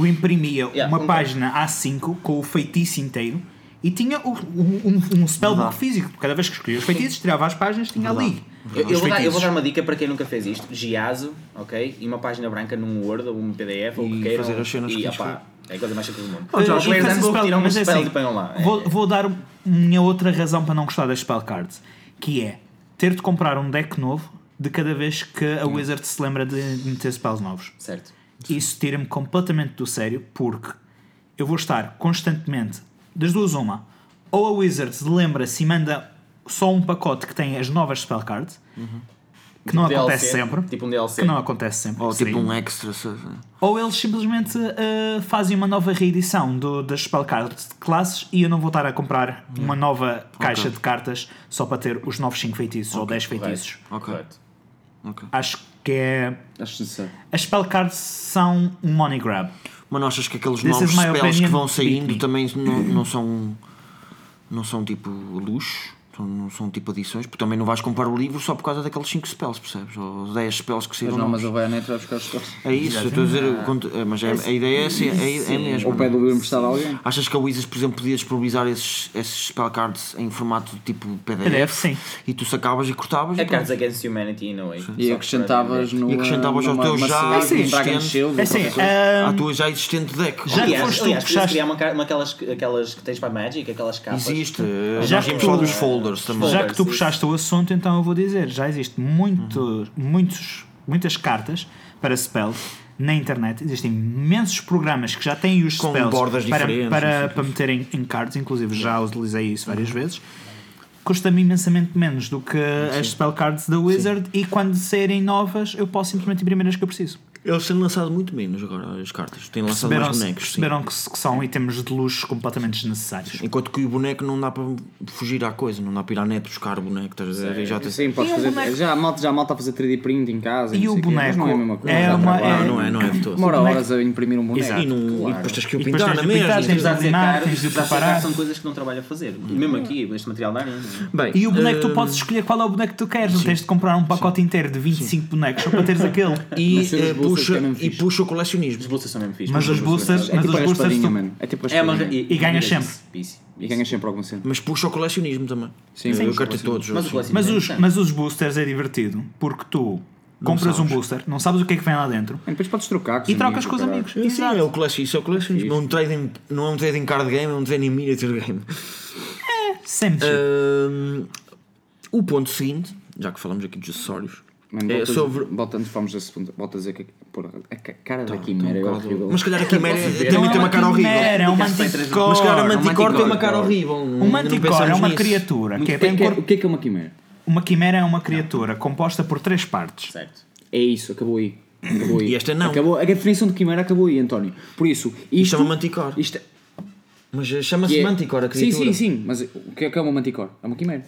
imprimia, eu Yeah, uma um- página A5 com o feitiço inteiro e tinha o- o- um, um spellbook físico. Cada vez que escolhia os feitiços, tirava as páginas, tinha ali. Eu, eu vou dar, eu vou dar uma dica para quem nunca fez isto: Giazo, ok? E uma página branca num Word ou um PDF ou o que queiram. fazer as cenas e, que opá, é a coisa mais simples do mundo. Eh, já os e players faz handbook spell- tiram mas é assim, e lá. É. Vou, vou dar minha outra razão para não gostar das spell cards, que é ter de comprar um deck novo de cada vez que a Wizard se lembra de de meter spells novos. Certo. Isso tira-me completamente do sério porque eu vou estar constantemente, das duas uma, ou a Wizard lembra-se e manda só um pacote que tem as novas spell cards, que não Tipo acontece DLC, sempre, Tipo um DLC. que não acontece sempre, Ou seria. tipo um extra. ou eles simplesmente uh, fazem uma nova reedição do, das spell cards de classes e eu não vou estar a comprar uma nova caixa de cartas só para ter os novos 5 feitiços ou 10 feitiços. Ok. Correto. ok. Acho que é. Acho necessário. As spell cards são um money grab. Mas não achas que aqueles This novos spells que opinion, vão beat saindo também não, não são. Não são tipo luxo? São- Não são tipo adições? Porque também não vais comprar o livro só por causa daqueles 5 spells, percebes? Ou os 10 spells que Mas saíram. não, mas novos. ele vai buscar os spells. É isso, eu estou a dizer. o é, Mas é- a ideia é, assim, é, é mesmo. Ou pede o livro emprestado a alguém. Achas que a Wizards, por exemplo, podia disponibilizar esses, esses spell cards em formato tipo PDF? PDF, sim. E tu sacavas e cortavas É. Cards Against Humanity, a way. E acrescentavas no. E acrescentavas ao teu já existente. É assim. À um, tua já existente deck. Já que Aliás, foste tu que criar aquelas, aquelas que tens para Magic, aquelas capas. Existe. Já Nós que tu- falar dos folders também. Já que tu Sim. puxaste o assunto, então eu vou dizer: já existe muito, muitos, muitas cartas para spells na internet. Existem imensos programas que já têm os Com spells bordas para, diferentes, para, para meterem em cards. Inclusive, já utilizei isso várias vezes. Custa-me imensamente menos do que as spell cards da Wizard. E quando saírem novas, eu posso simplesmente imprimir as que eu preciso. Eles têm lançado muito menos agora as cartas. Têm lançado mais bonecos. perceberam que, que são itens de luxo completamente desnecessários. Enquanto que o boneco não dá para fugir à coisa, não dá para ir à net buscar o boneco, estás a ver? E Já. Sim, podes E fazer. boneco- Já, a malta, já a malta a fazer 3D print em casa. E o boneco não é a mesma coisa. é dá uma-. Ah, não é, não é de todo. Demora horas a imprimir um boneco. Exato. E, não, e Claro. depois tens que o E pintar na mesma. tens de Apesar de ser limar, caro, tens de preparar. são coisas que não trabalho a fazer. Mesmo aqui, neste material da arena. Bem, E o boneco tu hum, podes escolher qual é o boneco que tu queres, não tens de comprar um pacote inteiro de 25 bonecos só para teres aquele. E, Mas puxa, é e fixe. puxa o colecionismo. Os boosters são mesmo fixos. Mas os boosters, É mas tipo os a boosters raspadinha, tu, mano. É tipo a É uma, raspadinha. E ganhas sempre. E ganhas sempre alguma cena. Mas puxa o colecionismo também. Sim, eu, sim, eu quero ter todos. Mas o assim. mas é os, mas os boosters é divertido porque tu compras um sabes. booster, não sabes o que é que vem lá dentro E depois podes trocar com e os trocas com os amigos. Sim, é o isso é o colecionismo. Não é um trading, não é um trading card game, é um trading miniature game. Sempre. Hum, o ponto seguinte, já que falamos aqui dos acessórios, Mano, é voltas- sobre. Voltando, vamos a segunda. Volta a dizer que. Porra, a ca- cara da Quimera é horrível. Mas se calhar a Quimera também tem é uma cara horrível. quimera, é um manticore. Mas se calhar a um Manticore tem uma cara horrível. Um manticore é uma criatura que é O que é bem que é- cor- o que é que é uma Quimera? Uma quimera é uma criatura composta por três partes. Certo. É isso, acabou aí. Acabou aí. E esta não. Acabou, a definição de Quimera acabou aí, António. Por isso, isto. chama Manticore. Isto é- Mas eh, chama-se é- Manticore a Sim, criatura. sim, sim. Mas o que é que é uma Manticore? É uma Quimera.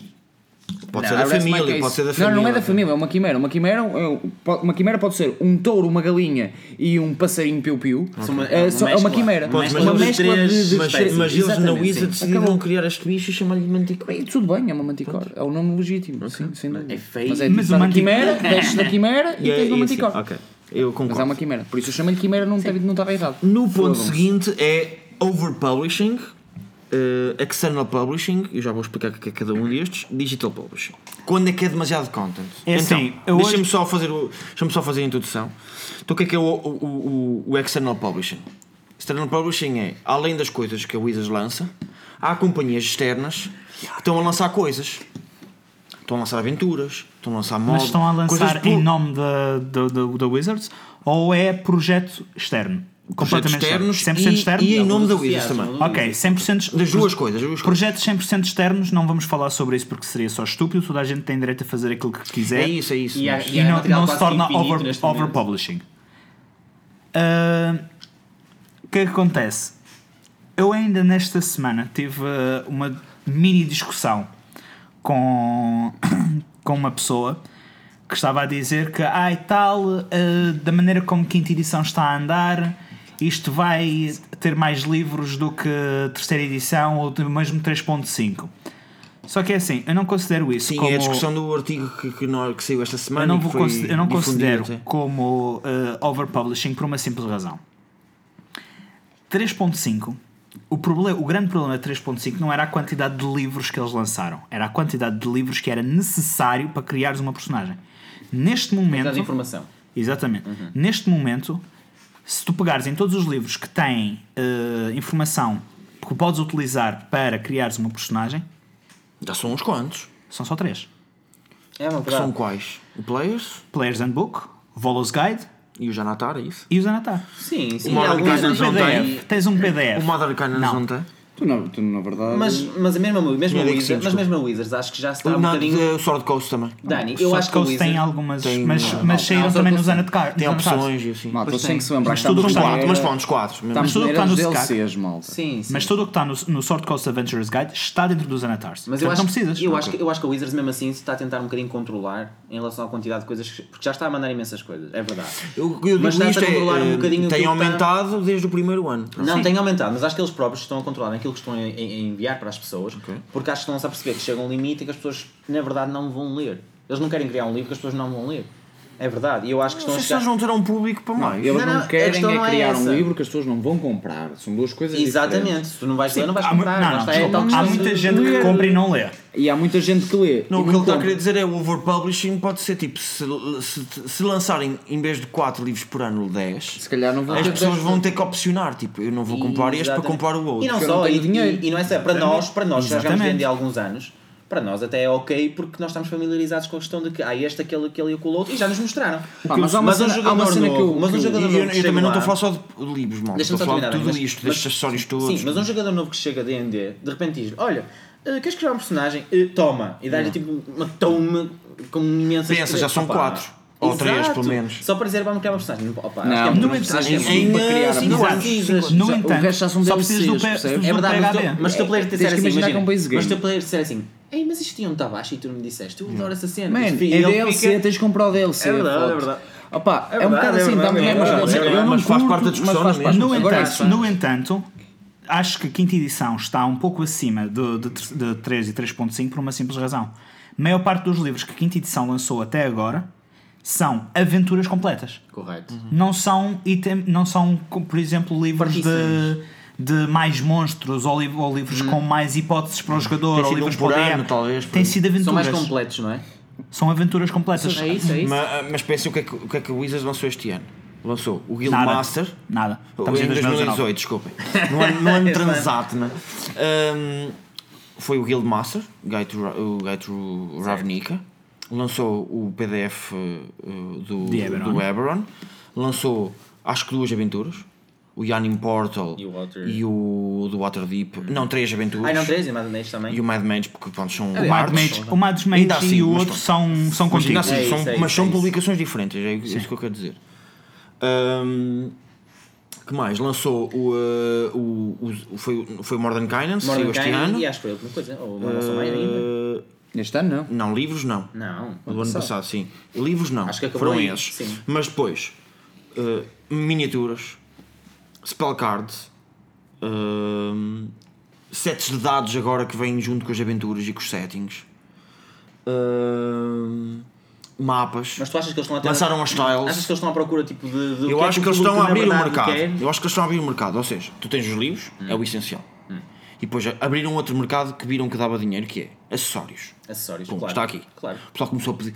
Pode Não, ser da família, pode ser da Não, família. não é da família, é uma quimera. Uma quimera, é pode- uma quimera pode ser um touro, uma galinha e um passarinho piu-piu. Uma- É, uma é uma quimera. Uma mescla uma de mescla três de, de Mas, mas eles na Wizard decidiram Acabou. criar este bicho e chamar-lhe Manticore. Bem, tudo bem, é uma manticore. É o nome legítimo, sim, sem dúvida. É feio. Mas é Mas tipo, o da manticore- quimera, desces da quimera e E é- tens uma e manticore. Ok, eu Mas é concordo. uma quimera. Por isso eu chamo-lhe quimera, não estava não errado. No ponto seguinte é overpublishing, eh, external publishing, eu já vou explicar o que é cada um destes, digital publishing. Quando é que é demasiado content? É então, assim, deixa-me hoje- só fazer o, deixa-me só fazer a introdução. Então o que é que é o, o, o, external publishing? External publishing é, além das coisas que a Wizards lança, há companhias externas que estão a lançar coisas. Estão a lançar aventuras, estão a lançar mods. Mas estão a lançar por- em nome da, da, da, da Wizards ou é projeto externo? Completamente externos externo. 100% e, e em nome da Wizards também. Ok, 100% Das duas coisas. das duas. Projetos 100% externos, não vamos falar sobre isso porque seria só estúpido. Toda a gente tem direito a fazer aquilo que quiser É isso, é isso. E mas- e há não, não se torna over, overpublishing. Ah, O que é que acontece? Eu ainda nesta semana tive ah, uma mini discussão com, com uma pessoa que estava a dizer que, ai tal, ah, da maneira como quinta edição está a andar, isto vai ter mais livros do que terceira edição ou mesmo 3.5. Só que é assim, eu não considero isso Sim, como... é a discussão do artigo que, que, nós- que saiu esta semana. Eu não, vou eu não considero sim. como uh, overpublishing por uma simples razão. 3.5 o, problema, o grande problema de 3.5 não era a quantidade de livros que eles lançaram, era a quantidade de livros que era necessário para criares uma personagem. Neste momento, Quantidade de informação. exatamente, neste momento, se tu pegares em todos os livros que têm uh, informação que podes utilizar para criares uma personagem, Já são uns quantos. são só três: É uma Que são quais? O Players Player's Handbook, Volos Guide e o Janatar, é isso? e o Zanatar. Sim, sim. O Modern Arcanas não tem. Tens um PDF. O Arcanas Não. não tem? Tu, na, tu, na verdade. Mas, mas a mesma, mesmo a Wizards, mas mesmo a Wizards acho que já está um bocadinho. o Sword Coast também. Dani, eu acho que têm Wizards. algumas, tem- mas, não, mas não, saíram não, também nos que- Anatar. Tem opções e assim. Malta, Pois eles têm que se lembrar Mas que tudo o que estamos está- Quatro, mas pronto, os quatro. Estamos tudo o que está no. DLCs, malta. Sim, sim. Mas tudo o que está no, no Sword Coast Adventures Guide está dentro dos Anatars. Mas eu acho, não precisas. eu, acho que, eu acho que a Wizards mesmo assim se está a tentar um bocadinho controlar em relação à quantidade de coisas que, porque já está a mandar imensas coisas, é verdade. Eu, eu Mas a controlar é, um eh, bocadinho tem aumentado desde o primeiro ano. Não tem aumentado, mas acho que eles próprios estão a controlar aquilo que estão a, enviar para as pessoas, porque acho que estão-se a perceber que chega um limite e que as pessoas na verdade não vão ler. Eles não querem criar um livro que as pessoas não vão ler. É verdade, e eu acho que estão a Vocês chegar... não terão público para mais. Eles Não, não, não, a querem é não é criar um livro que as pessoas não vão comprar. São duas coisas Exatamente, diferentes. se tu não vais ler, não vais comprar. não, não, está, é tal há muita gente que ler. compra e não lê. E há muita gente que lê. Não, e o que ele está a querer dizer é o overpublishing pode ser tipo, se, se, se lançarem em vez de 4 livros por ano 10, Se calhar não vão as pessoas vão ter que opcionar, tipo, eu não vou comprar este para comprar o outro. E não só, não e, dinheiro. e, e não é só, para nós, para nós, que já Exatamente. D&D há alguns anos, para nós até é ok porque nós estamos familiarizados com a questão de que há este, aquele, aquele e aquele outro e já nos mostraram. Pá, mas há uma um cena- uma jogador cena que eu- novo- mas um jogador novo eu, eu também não estou a falar só de livros, mal. Deixa-me Estou a só falar de tudo mas- isto, mas- destes acessórios todos. Sim, mas um jogador novo que chega a D&D, de repente diz, olha, eh, queres criar um personagem? Eh, toma. E dá-lhe tipo uma tome com imensas... Pensa, já são Opa, quatro. Ou três, Exato. pelo menos. Só para dizer, vamos criar uma personagem. Opa, Não, é no muito personagem é para cinco amizade. anos. precisas. No o entanto, resto já são só precisas do, do É verdade, mas, mas o teu player te Tens disser que assim, imaginar imagina, que é um base mas game. se o teu player disser assim, ei, mas isto tinha um tabaxo e tu não me disseste, eu adoro essa cena. Man, E é ele DLC, fica- tens de comprar o DLC. É verdade, é foda-se. verdade. Opa, é, um verdade, bocado é assim, verdade, dá-me é mas, mas é eu não Mas faz parte da mas discussão, faz é parte. mesmo? No, Agora é entanto, isso. no entanto, acho que a quinta edição está um pouco acima de, de, de 3 e 3.5 por uma simples razão. A maior parte dos livros que a quinta edição lançou até agora são aventuras completas. Correto. Não são, item, não são por exemplo, livros de. De mais monstros ou, li- ou livros com mais hipóteses para o jogador Tem ou livros um por o ano, talvez, Tem sido aventuras. São mais completos, não é? São aventuras completas. É isso, é isso. Mas, mas pensem o que, é que, o que é que o Wizards lançou este ano. Lançou o Nada. Guildmaster. Nada. Em Estamos em 2019. 2018, desculpem. No ano, no ano transato, né? Um, foi o to, Ra- o Guide to Ravnica. Lançou o PDF uh, do, do Eberron. Lançou, acho que duas aventuras. O Yanin Portal E o Water- e o do Waterdeep. Não, três aventuras. Ai, não três, e mais um também. E o Mad Mage, porque pronto, são O Mad. Mage, o Mad Mage assim, e o mas outro são, são Mas contigo. assim, É são- isso, é mas isso, são é publicações diferentes, é isso que eu quero dizer. Ahm, que mais? Lançou o, uh, o, o- foi, foi o Modern Kindness, saiu este ano. e acho que foi a última coisa. Ou uma nossa mãe ainda. Uh, Este ano não. não, livros não. Não. Do ano passado, sim. Livros não. Acho que acabou Foram aí, esses. sim. Mas depois, uh, miniaturas, spell cards, um, sets de dados agora que vêm junto com as aventuras e com os settings. mapas. Mas tu achas que eles estão a ter... Lançaram as tiles. Achas que eles estão à procura tipo de. de Eu que é acho que o eles estão a abrir o mercado. quer? Eu acho que eles estão a abrir o mercado. Ou seja, tu tens os livros, é o essencial. E depois abriram outro mercado que viram que dava dinheiro, que é acessórios. Acessórios, Pum, claro. está aqui. Claro. O pessoal começou a pedir.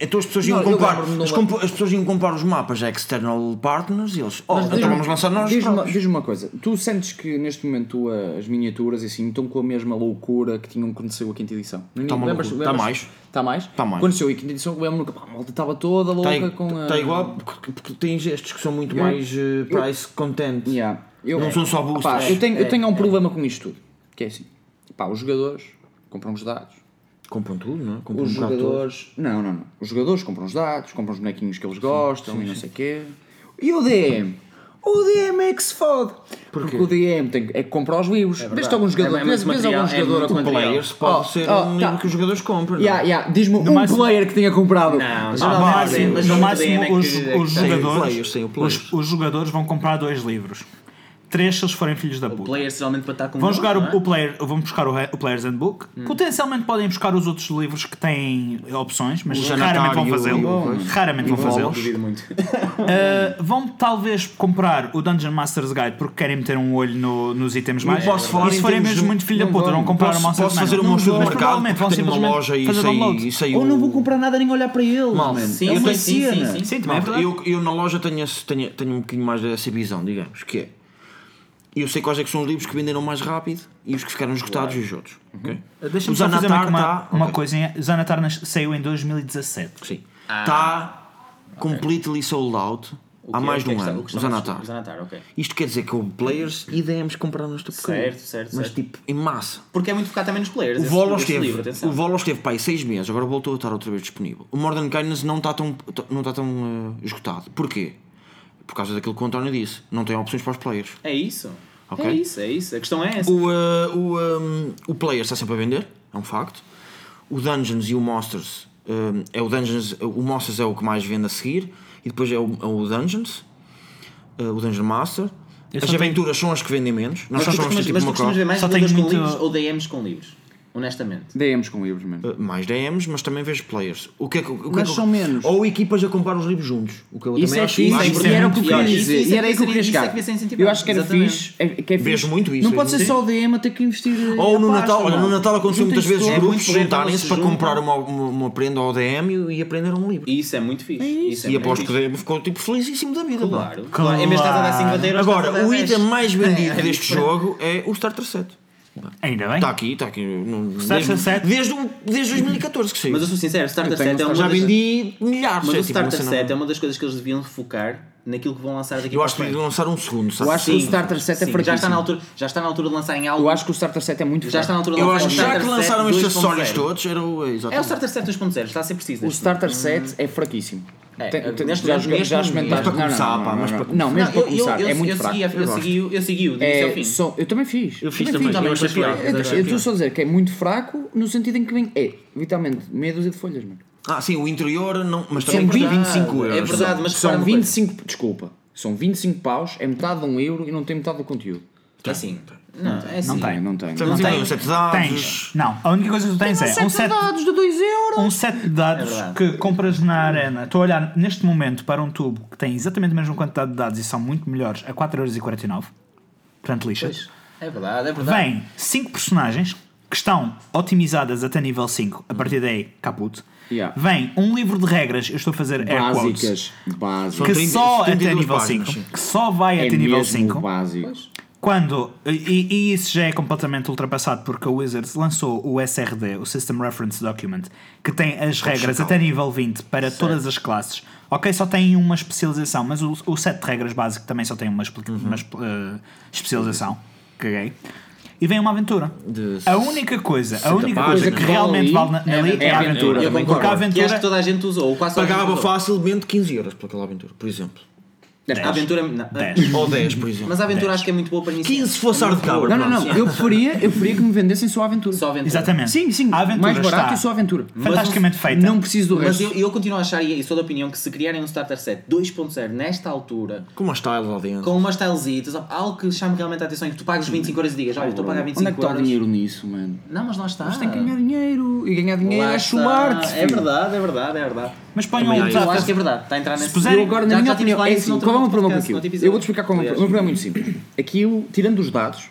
Então as pessoas iam Não, eu comprar, as, comp- as pessoas iam comprar os mapas a external partners e eles, oh, Mas então vamos lançar nós. Diz-me uma, diz uma coisa, tu sentes que neste momento tu, as miniaturas assim estão com a mesma loucura que tinham quando saiu a quinta edição? Tá loucura. Tá lembras- mais. Está mais? Tá mais. Quando saiu a quinta edição, lembro-me que pá, a malta estava toda louca Está com a. tá igual porque, porque tens estes que são muito Eu- mais eh, price content. Yeah. Eu, Não são só boosters. Pá, eu tenho, eu É, tenho um é. problema com isto tudo, que é assim, pá, os jogadores compram os dados, Compram tudo, não é? Compram os um jogadores. Não, não, não. Os jogadores compram os dados, compram os bonequinhos que eles gostam e não sei o quê. E o DM? O DM é que se fode. Porque o DM tem, é que compra os livros. Vês verdade. algum jogador, É- é vês, vês algum material, é jogador a comprar. Players pode Oh, ser oh, um tá. livro que os jogadores compram. não é? Yeah, yeah. Diz-me um máximo- player que tenha comprado. Não, Ah, geralmente no máximo, mas no máximo é é jogadores, os jogadores vão comprar dois livros. Três se eles forem filhos da O puta. player geralmente para estar com Vão bom, jogar não o, é? o player, vão buscar o, o Player's Handbook. Potencialmente podem buscar os outros livros que têm opções, mas O raramente vão fazê-lo. o. Raramente vão E o fazê-lo. Volos. Duvido muito. Uh, vão talvez comprar o Dungeon Master's Guide porque querem meter um olho no- nos itens mais. posso falar e se em forem mesmo de- muito filho da não puta, vão. vão comprar Posso, o Monster posso fazer um monstro do Mas mercado vão tenho uma simplesmente loja e sei, Ou o- não vou comprar nada nem olhar para eles, Mal, sim, é uma sim, sim, cena. sim, sim. Sim, também é eu, na loja tenho, tenho um bocadinho mais dessa visão, digamos, que é eu sei quais é que são os livros que venderam mais rápido e os que ficaram esgotados e os outros. ok? Deixa-me O só fazer Zanatar uma, tá- uma ok. coisinha. O Zanatar saiu em 2017. Sim. Está completely sold out há é- mais o de é um está- ano. o Zanatar. O Zanatar, ok. Isto quer dizer que houve players e DMs compraram esta porcaria. Certo, certo, Mas certo. tipo, em massa. Porque é muito focado também nos players. O Volos esse teve, livro, o Volos teve pá, aí 6 meses, agora voltou a estar outra vez disponível. O Modern Kindness não está tão, não está tão eh, esgotado. Porquê? Por causa daquilo que o António disse. Não tem opções para os players. É isso. Ok. É isso, é isso. A questão é essa. O, eh, o, um, o player está sempre a vender, é um facto. O Dungeons e o Monsters um, é o Dungeons, o Monsters é o que mais vende a seguir e depois é o, é o Dungeons, eh, o Dungeon Master. Eu As só tenho- aventuras são as que vendem menos. Nós Mas só somos tipo mas uma mais Só tenho com muito- livros ou DMs com livros? Honestamente. DMs com livros, mano. Uh, mais DMs, mas também vejo players. O que é que, o que é Mas que- são menos. Ou equipas a comprar os livros juntos. O que eu Isso também é acho fixe, mais isso e era o que eu queria pior. dizer. Isso é E era aí que eu queria isso é chegar. Eu acho que era Exatamente. fixe. É, que é fixe. Vejo muito isso, Não pode ser só o DM a ter que investir. Ou no à Natal, olha, no. Natal aconteceu muitas vezes É os grupos juntarem-se para comprar uma, uma, prenda ao DM e, aprender um livro. Isso é muito fixe. Isso é E aposto que o. DM ficou tipo felicíssimo da vida. Claro. claro. Em vez de estar a dar 50 euros, Agora, o 10. item mais vendido É, deste jogo é o Starter Set. Ainda bem. Está aqui, está aqui. no- desde, Set? Desde, desde 2014 que saiu. Mas eu sou sincero, o Starter Eu tenho Set é um uma Já das... vendi milhares. Mas é o tipo Starter cena- Set é uma das coisas que eles deviam focar naquilo que vão lançar daqui Eu acho que deviam lançar um segundo, Eu acho que o Sim, Starter Set é sim, fraquíssimo. já está, na altura, já está na altura de lançarem algo. Eu acho que o Starter Set é muito já está na fraco. altura de Eu acho o que já que lançaram estes 2.0. acessórios todos, era o. É o Exatamente. Starter Set 2.0, está a ser preciso. O Starter Set é fraquíssimo. É, Tem- tem- neste já neste já experimentaste? Mas para Não, não, começar, não, pá, não, mas para Não, mesmo Não, para começar, eu, é muito eu, fraco. segui, eu, segui, eu segui o do início ao É, fim. só- eu também fiz. Eu fiz também também, eu achei pior, eu- eu achei Eu estou só a dizer que é muito fraco no sentido em que vem. É, vitalmente, meia dúzia de folhas, mano. Ah, sim, o interior, não, mas São também custa 20, 25 euros. É verdade, mas São repara uma coisa. 25. Desculpa. São 25 paus, é metade de um euro e não tem metade do conteúdo. É assim. Não, é assim. Não tem. Não tem. Não tem tem. um set de dados. Tens. Não, a única coisa que tu tens é um set, dados de 2 euros. um set de dados É que compras na arena. Estou a olhar neste momento para um tubo que tem exatamente a mesma quantidade de dados e são muito melhores a 4,49€. Portanto, lixa. É verdade, é verdade. Vem 5 personagens que estão otimizadas até nível 5. A partir daí, caput. Yeah. Vem um livro de regras, eu estou a fazer air quotes, Básicas. Básicas. que 30, só até 72 nível páginas, 5. sim. Que só vai É até nível mesmo 5. básico. Quando, e, e isso já é completamente ultrapassado porque a Wizards lançou o SRD, o System Reference Document, que tem as regras até nível 20 para todas as classes. Ok, só tem uma especialização, mas o, o set de regras básico também só tem uma, expli- uma eh, especialização. Caguei. E vem uma aventura. De A única coisa, a única páginas. coisa que realmente vale na, é ali a é a aventura. aventura. Eu Porque a Que acho aventura que toda a gente usou, Pagava facilmente 15 euros por aquela aventura, por exemplo. A aventura. não. 10. Ou 10, por exemplo. Mas a aventura acho que é muito boa para iniciar. 15 se fosse ar de cabra. Não, não, não. Eu preferia, eu preferia que me vendessem só a aventura. Só aventura. Exatamente. Sim, sim. A aventura mais barato está e só a aventura. fantasticamente feita. Não preciso do Mas resto. eu, eu continuo a achar, e sou da opinião, que se criarem um Starter Set 2.0 nesta altura, Com uma style lá dentro. com umas stylezitas, algo que chame realmente a atenção e que tu pagues 25 euros e digas, olha, estou a pagar 25 Onde é que está dinheiro nisso, mano? Não, mas lá está. Mas tem que ganhar dinheiro. E ganhar dinheiro Lá é está. chular-te. É verdade, é verdade, é verdade. Mas ponham um isso. Eu acho que é verdade, está a entrar nesse... Eu agora, na Já- minha opinião, é assim, qual é o meu problema com aquilo? Eu vou-te explicar qual é o meu problema. O meu problema é muito simples. Aquilo, tirando os dados,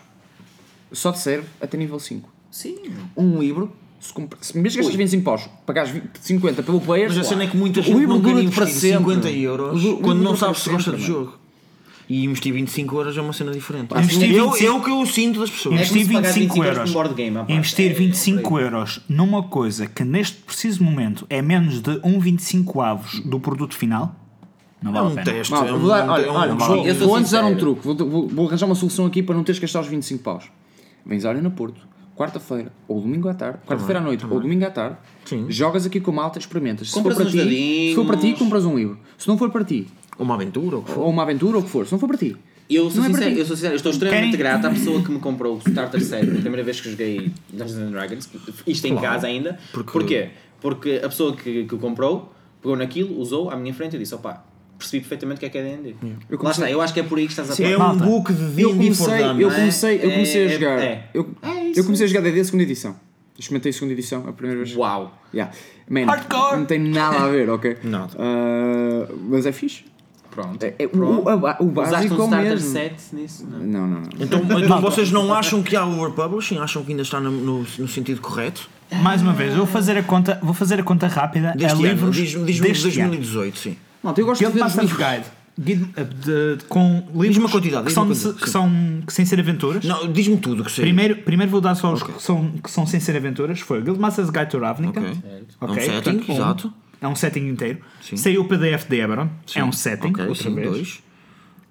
só te serve até nível 5. Sim. Um livro, se, compra, se me gastas 25 paus, pagares 20 50 pelo player, Mas a sei cena é que muita o gente livro não quer investir sempre. 50 euros quando não dura sabe para se gosta do jogo. E investir 25 euros é uma cena diferente. Investir eu, 25 é o que eu sinto das pessoas. É Investir pagar 25 25 euros um game. Investir É- 25 é- euros numa coisa que neste preciso momento é menos de 1,25 avos do produto final, não É vale um a pena. teste. Não, é um, olha, é um olha, vou, Eu antes dar um truque, vou, vou- vou arranjar uma solução aqui para não teres que gastar os 25 paus. Vens à Arena Porto, quarta-feira ou domingo à tarde, quarta-feira à noite ou domingo à tarde, Sim. jogas aqui com a malta, experimentas. Se for, Compras para uns ti, dadinhos. se for para ti, compras um livro. Se não for para ti, Uma aventura ou ou uma aventura ou o que for, se não for para ti. Eu sou, Não é para sincero, ti. eu sou sincero, eu estou extremamente Querem- grato à pessoa que me comprou o Starter Set a primeira vez que joguei Dungeons and Dragons, isto em casa ainda. Porque- Porquê? Porque a pessoa que, que o comprou pegou naquilo, usou à minha frente e disse: opá, percebi perfeitamente o que é que é D&D. Eu Lá comecei- está, eu acho que é por aí que estás a É um Malta, book de Eu D&D for comecei, eu é? comecei, eu comecei É- a jogar. é- eu, é isso. eu comecei a jogar DD segunda edição. Experimentei a segunda edição a primeira vez. Uau! Yeah. Man, Hardcore! Não tem nada a ver, ok? Nada. Ah, mas é fixe. Pronto. É, é, o, Pronto. o, a- o Usaste básico um é Starter mesmo. Set nisso? Não. Não, não, não. Então, então vocês não acham que há overpublishing? Acham que ainda está no, no, no sentido correto? Mais uma vez, eu vou fazer a conta, vou fazer a conta rápida Deste ano, livros diz-me diz-me de deste ano. 2018, sim. Não, eu gosto de Guild ver os Master's. Guide guide, uh, de- de- com livros uma quantidade, que diz são, uma de- quantidade, que são que sem ser aventuras. Não, diz-me tudo que sei. Primeiro, primeiro vou dar só os que, são, que são sem ser aventuras. Foi o Guild Master's Guide to Ravnica. Ok. É um setting, portanto, um. É um setting inteiro. Saiu o PDF de Eberron. É um setting, Ok, outra sim, vez. dois.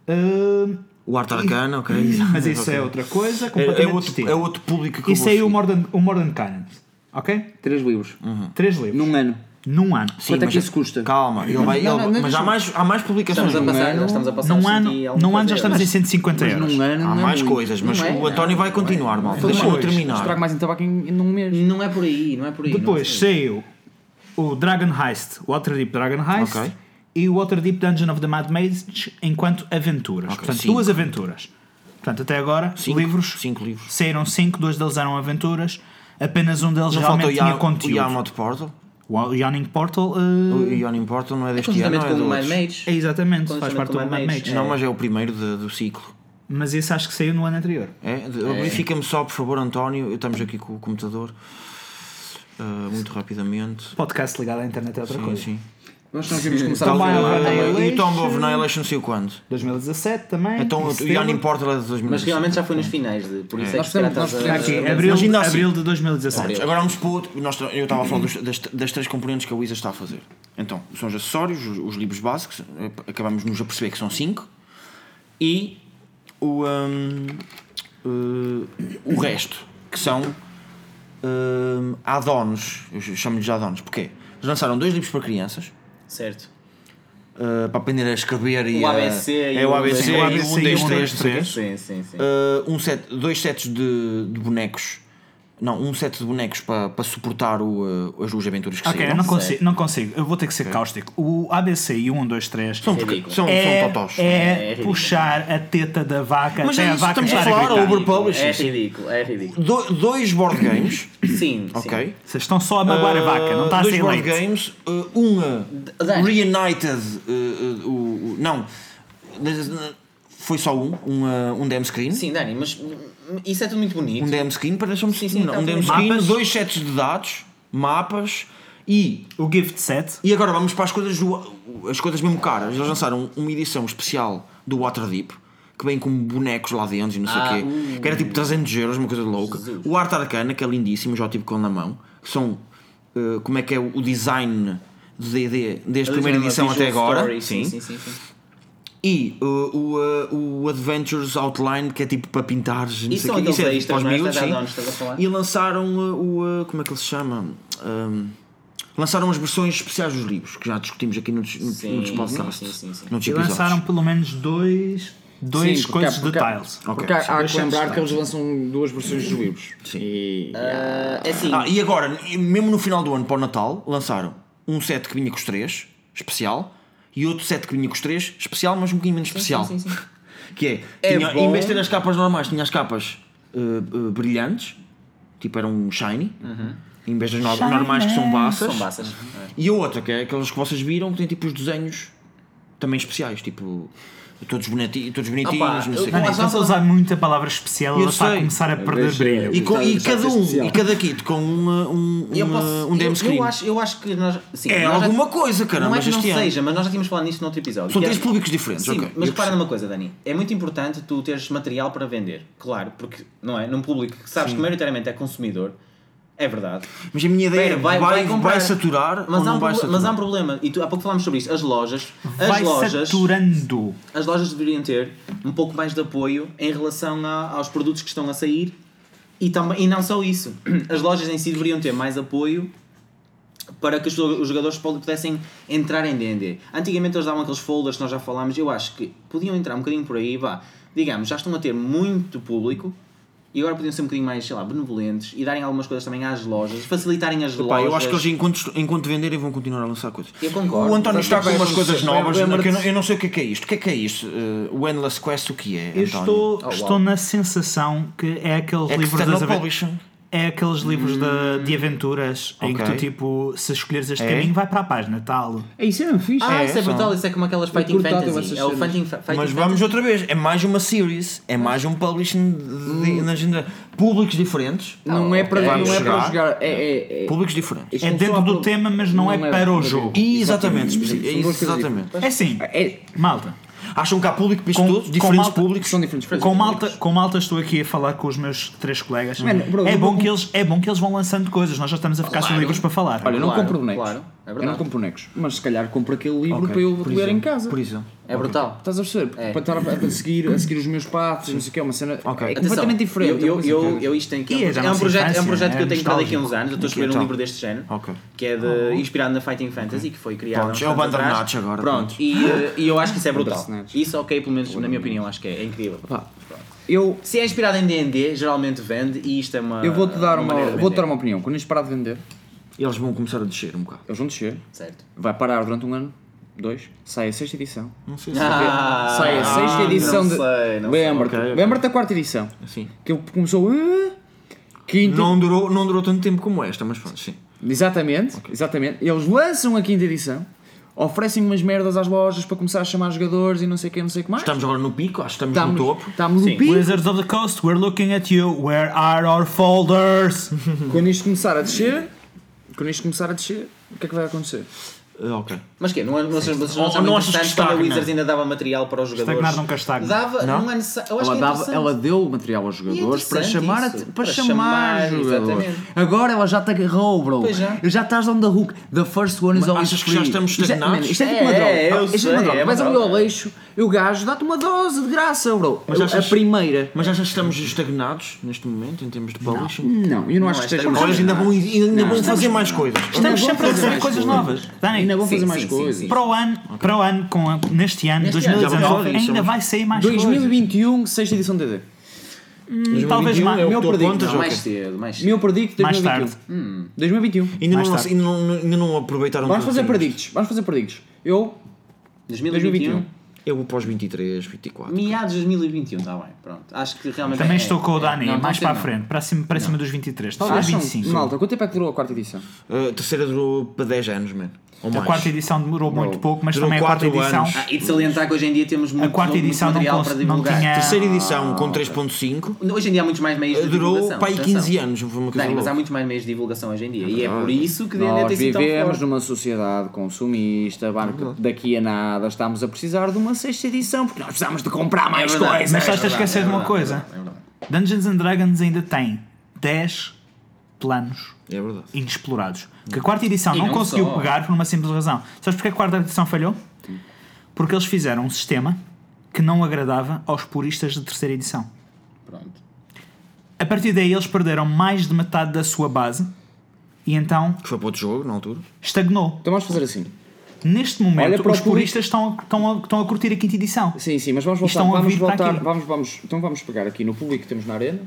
Uh, O Arte Arcana, ok. mas isso Ok. é outra coisa. É, completamente é outro, é outro público que E saiu o. Modern, o Modern Cannons. Ok? Três livros. Três livros. Num ano. Num ano. Sim, Quanto é que isso custa? Calma, ele vai, Não, ele- não, não, mas há mais, há mais publicações. Estamos a passar, ano. já estamos a passar Num ano, 100 alguma num ano já estamos em euros. 150 Mas euros. num ano Há é mais coisas, mas é, o António vai continuar, malta. Deixa-me Depois, terminar. Estrago mais em tabaco em, em num mês. Não é por aí, não é por aí. Depois é saiu o Dragon Heist, Waterdeep Dragon Heist Ok. e o Waterdeep Dungeon of the Mad Mage enquanto aventuras. Portanto, cinco. duas aventuras. Portanto, até agora, Cinco, livros. cinco livros. Saíram cinco, dois deles eram aventuras. Apenas um deles o, realmente tinha Yam, o conteúdo. Yamot Portal. O Yawning Portal uh, O Yawning Portal não é É deste ano, é com de o Mad. Mage. é exatamente, faz parte do Mad Mage. Não, mas é o primeiro de- do ciclo. Mas esse acho que saiu no ano anterior. É? De- Verifica-me só, por favor, António. Estamos aqui com o computador. Ah, muito rapidamente. Podcast ligado à internet é outra Sim, coisa. sim. Nós não vimos começar a é falar. E o Tomb of Annihilation. Saiu quando? 2017 também. Então em o setembro. Yarning Portal é de 2017. Mas realmente já foi nos finais, de, por isso é, Nós que nós Aqui, abril, ainda assim- abril de 2017. Agora vamos para o outro. Nós, eu estava a falar dos- das, das três componentes que a Wizard está a fazer. Então, são os acessórios, os, os livros básicos, eh, acabamos nos a perceber que são cinco, e o, hum, eh, o resto, que são hum, add-ons. Eu chamo-lhes de add-ons. Porquê? Eles lançaram dois livros para crianças. Certo. eh, para aprender a escrever e O a- ABC e é o ABC Sim, o e o ABC 1, e 2, o 3, 1, 2, 3. Sim, sim, sim. Uh, um set, dois sets de, de bonecos. Não, um set de bonecos para, para suportar o, uh, as duas aventuras que Ok, eu saíram. não consigo, não consigo. Eu vou ter que ser cáustico. O ABC e o 1, 2, 3 São, porque- ridículo. são, é, são totós. é É puxar a teta da vaca Mas até é a vaca estamos a falar, gritar. over- publishing, É sim. ridículo, é ridículo. Do- dois board games, Sim, ok? Vocês estão só a magoar a vaca, não está a dois ser board leite. games, uh, um uh, Dani. Reunited, uh, uh, o- não, foi só um, um, uh, um DM screen. sim. Sim, Dani, mas isso é tudo muito bonito. Um DM screen, para deixar-me Sim, sim, não, tá um DM screen, Mapas. dois sets de dados, mapas e O gift set. E agora vamos para as coisas do, as coisas mesmo caras. Eles lançaram uma edição especial do Waterdeep que vem com bonecos lá dentro e não sei o Ah, quê, uh. que era tipo 300 euros, uma coisa louca. Jesus. O Arte Arcana, que é lindíssimo, já tive com na mão, que são eh, como é que é o design do D&D desde a primeira edição até agora. Sim, sim, sim. sim. E uh, o, uh, o Adventures Outline, que é tipo para pintares, não Isso sei o quê. aqueles é extras, para os não é? miúdos, sim. que? E lançaram uh, o. uh, como é que ele se chama? Um, lançaram as versões especiais dos livros, que já discutimos aqui noutros, Sim, noutros podcasts. sim, sim, sim. noutros E lançaram pelo menos dois, dois Sim, coisas de porque há- tiles. Porque há, há que lembrar de que eles lançam duas versões dos livros. Sim. E, é assim, Ah, e agora, mesmo no final do ano para o Natal, lançaram um set que vinha com os três, especial, e outro set que vinha com os três, especial, mas um bocadinho menos especial. sim, sim, sim. Que é, É tinha- em vez de ter as capas normais, tinha as capas uh, uh, brilhantes, tipo eram shiny, em vez das no- Shiny. normais que são baças. são baças. E a outra, que é aquelas que vocês viram, que tem tipo os desenhos também especiais, tipo todos, boniti todos bonitinhos, Opa, não sei eu- o quê. Mas estás a usar muito a palavra especial, Eu ela está a começar a perder deixa- brilho. E, com- e cada um, especial. e cada kit com um, um, Eu um, posso- um DM eu- screen. Eu acho, eu acho que nós. Sim, é nós já- alguma coisa, caramba, Não é que não seja, mas nós já tínhamos falado nisso noutro episódio. São é- três públicos diferentes, Sim, ok. mas eu repara numa coisa, Dani. É muito importante tu teres material para vender. Claro, porque, não é? Num público que sabes que maioritariamente é consumidor, é verdade. Mas a minha ideia Espera, é, vai, vai, comprar. saturar mas há, um vai saturar? mas há um problema, e tu, há pouco falámos sobre isso. As lojas, as Vai lojas, saturando. as lojas deveriam ter um pouco mais de apoio em relação a- aos produtos que estão a sair e, também, e não só isso. As lojas em si deveriam ter mais apoio para que os jogadores pudessem entrar em D&D. Antigamente eles davam aqueles folders que nós já falámos, eu acho que podiam entrar um bocadinho por aí, vá, digamos, já estão a ter muito público e agora podiam ser um bocadinho mais, sei lá, benevolentes e darem algumas coisas também às lojas, facilitarem as Pá, lojas. eu acho que eles enquanto, enquanto venderem vão continuar a lançar coisas. Eu concordo. O António está com umas coisas novas, que eu, não, eu não sei o que é que é isto. O que é que é isto? Uh, o Endless Quest, o que é, Eu António? estou, Oh, estou uau. na sensação que é aqueles livros das External aven- Publishing. É aqueles livros de, de aventuras em que Ok. tu tipo, se escolheres este É? caminho, vai para a página tal. É isso, é mesmo fixe. Ah, É, isso é são- brutal, isso é como aquelas Fighting Fantasy. É o cenas. Fighting, fa- fighting Mas Fantasy. vamos outra vez, é mais uma series, é mais um publishing de, de, na agenda. Públicos diferentes. Não é para, Vamos não é para chegar. jogar. É, é, é, Públicos diferentes. Isto É não dentro só do tema, mas não, é não é para o jogo. E exatamente, Exatamente. é isso, exatamente. É assim, é, malta. Acham que há público para isto Com- tudo? com Diferentes malta- públicos? são diferentes Com malta, com malta estou aqui a falar com os meus três colegas. Mano, bro, é, bom que eles, é bom que eles vão lançando coisas. Nós já estamos a ficar sem Claro. livros para falar. Olha, eu não Claro, compro bonecos. claro, é eu não compro bonecos. Mas se calhar compro aquele livro Ok, para eu ler em casa. Por exemplo. É brutal. Estás a perceber? É. Para estar a, a seguir, a seguir os meus passos, não sei o que, é uma cena Ok. é Atenção, completamente diferente. Eu, eu, é uma eu, diferente. eu isto tem que. É É, um projeto, é um projeto que é eu tenho para daqui a uns anos. Eu estou a Ok, escrever um livro deste género. Ok. Que é de, inspirado na Fighting Fantasy, que foi criado. Pronto, é o. Bandersnatch agora, Pronto, e, eh, e eu acho que isso é brutal. Isso, ok, pelo menos na minha opinião, acho que é, é incrível. Pá, eu, Se é inspirado em DD, geralmente vende e isto é uma. eu vou-te dar uma, de vou-te dar uma opinião. Quando isto parar de vender, Eles vão começar a descer um bocado. eles vão descer, Certo. vai parar durante um ano, dois, sai a sexta edição. Não sei se Ah, sai a sexta edição não de. sei, não sei. Lembra-te, Ok, ok. lembra-te da quarta edição. Assim. Que ele começou. Quinta. Não durou, não durou tanto tempo como esta, mas pronto, sim. Exatamente, exatamente. Eles lançam a quinta edição, oferecem umas merdas às lojas para começar a chamar jogadores e não sei o que, não sei o que mais. Estamos agora no pico, acho que estamos Estamos, no topo. estamos no Sim. pico. Wizards of the Coast, we're looking at you. Where are our folders? Quando isto começar a descer, quando isto começar a descer, o que é que vai acontecer? Ah, ok. Mas quê? Não, é- vocês, vocês não são não que quando a? Wizards ainda dava material para os jogadores? Estagnar nunca estagna. Dava, Não? não, é necessário. Eu acho Ela, que é dava, ela deu material aos jogadores para chamar, a- isso. para Para chamar, chamar, jogadores. exatamente. Agora ela já te agarrou, bro. Pois já. Já estás on the hook. The first one is Mas always achas que free. já estamos é- estagnados? man, Isto é tipo É, uma droga. é, eu Isto é uma droga. é Vais ali ao leixo e o gajo dá-te uma dose de graça, bro. Mas a, achas- a primeira. Mas achas que estamos estagnados neste momento em termos de publishing? Não, eu não, acho é que esteja estagnados. Olha, ainda vão, ainda vão fazer mais coisas. Estamos sempre a fazer coisas. novas. Dani, Ainda vão Sim, fazer sim, mais sim, coisas. sim. para o ano, para o ano com, neste ano, Neste ano, vamos 2019, falar disso, ainda vai sair mais coisas. 2021, sexta edição DD. Hum, Talvez 2021 mais. é o meu predicto. Não, mais cedo, mais cedo. Meu predicto Mais 2021. 2021. Ainda Mais não, tarde. ainda, não, ainda não aproveitaram Vamos fazer predictos. Vamos fazer predictos. Eu, 2021. Eu vou para os 23, 24. Meados de 2021, está bem. Pronto. Acho que realmente. Também é- estou com o é- Dani, não, mais não para a frente, para cima, para cima dos 23, talvez acham? 25. Malta, quanto tempo é que durou a quarta edição? A terceira durou para 10 anos, mano. Ou A mais. quarta edição demorou muito pouco, mas Durou também a quarta edição. anos. Ah, e de salientar que hoje em dia temos muito, A quarta muito edição não, material cons- para não divulgar. tinha. Terceira edição com 3.5 Hoje em dia há muitos mais meios de durou divulgação. para aí atenção. 15 anos. Foi uma coisa Dani, mas há muitos mais meios de divulgação hoje em dia. E é por isso que ainda Nós tem sido tão vivemos numa sociedade consumista, barco, daqui a nada estamos a precisar de uma sexta edição porque nós precisamos de comprar mais verdade. coisas. Mas estás a É esquecer de uma verdade, coisa: é verdade. Dungeons and Dragons ainda tem 10 planos É inexplorados. Que a quarta edição não, não conseguiu só. pegar por uma simples razão. Sabes porque a quarta edição falhou? Porque eles fizeram um sistema que não agradava aos puristas de terceira edição. Pronto. A partir daí eles perderam mais de metade da sua base e então Que foi para outro jogo na altura. estagnou. Então vamos fazer assim. Neste momento, Olha para o os puristas estão, estão, a, estão a curtir a quinta edição. Sim, sim, mas vamos voltar. estão a Vamos voltar. Vamos, vamos, então vamos pegar aqui no público que temos na arena.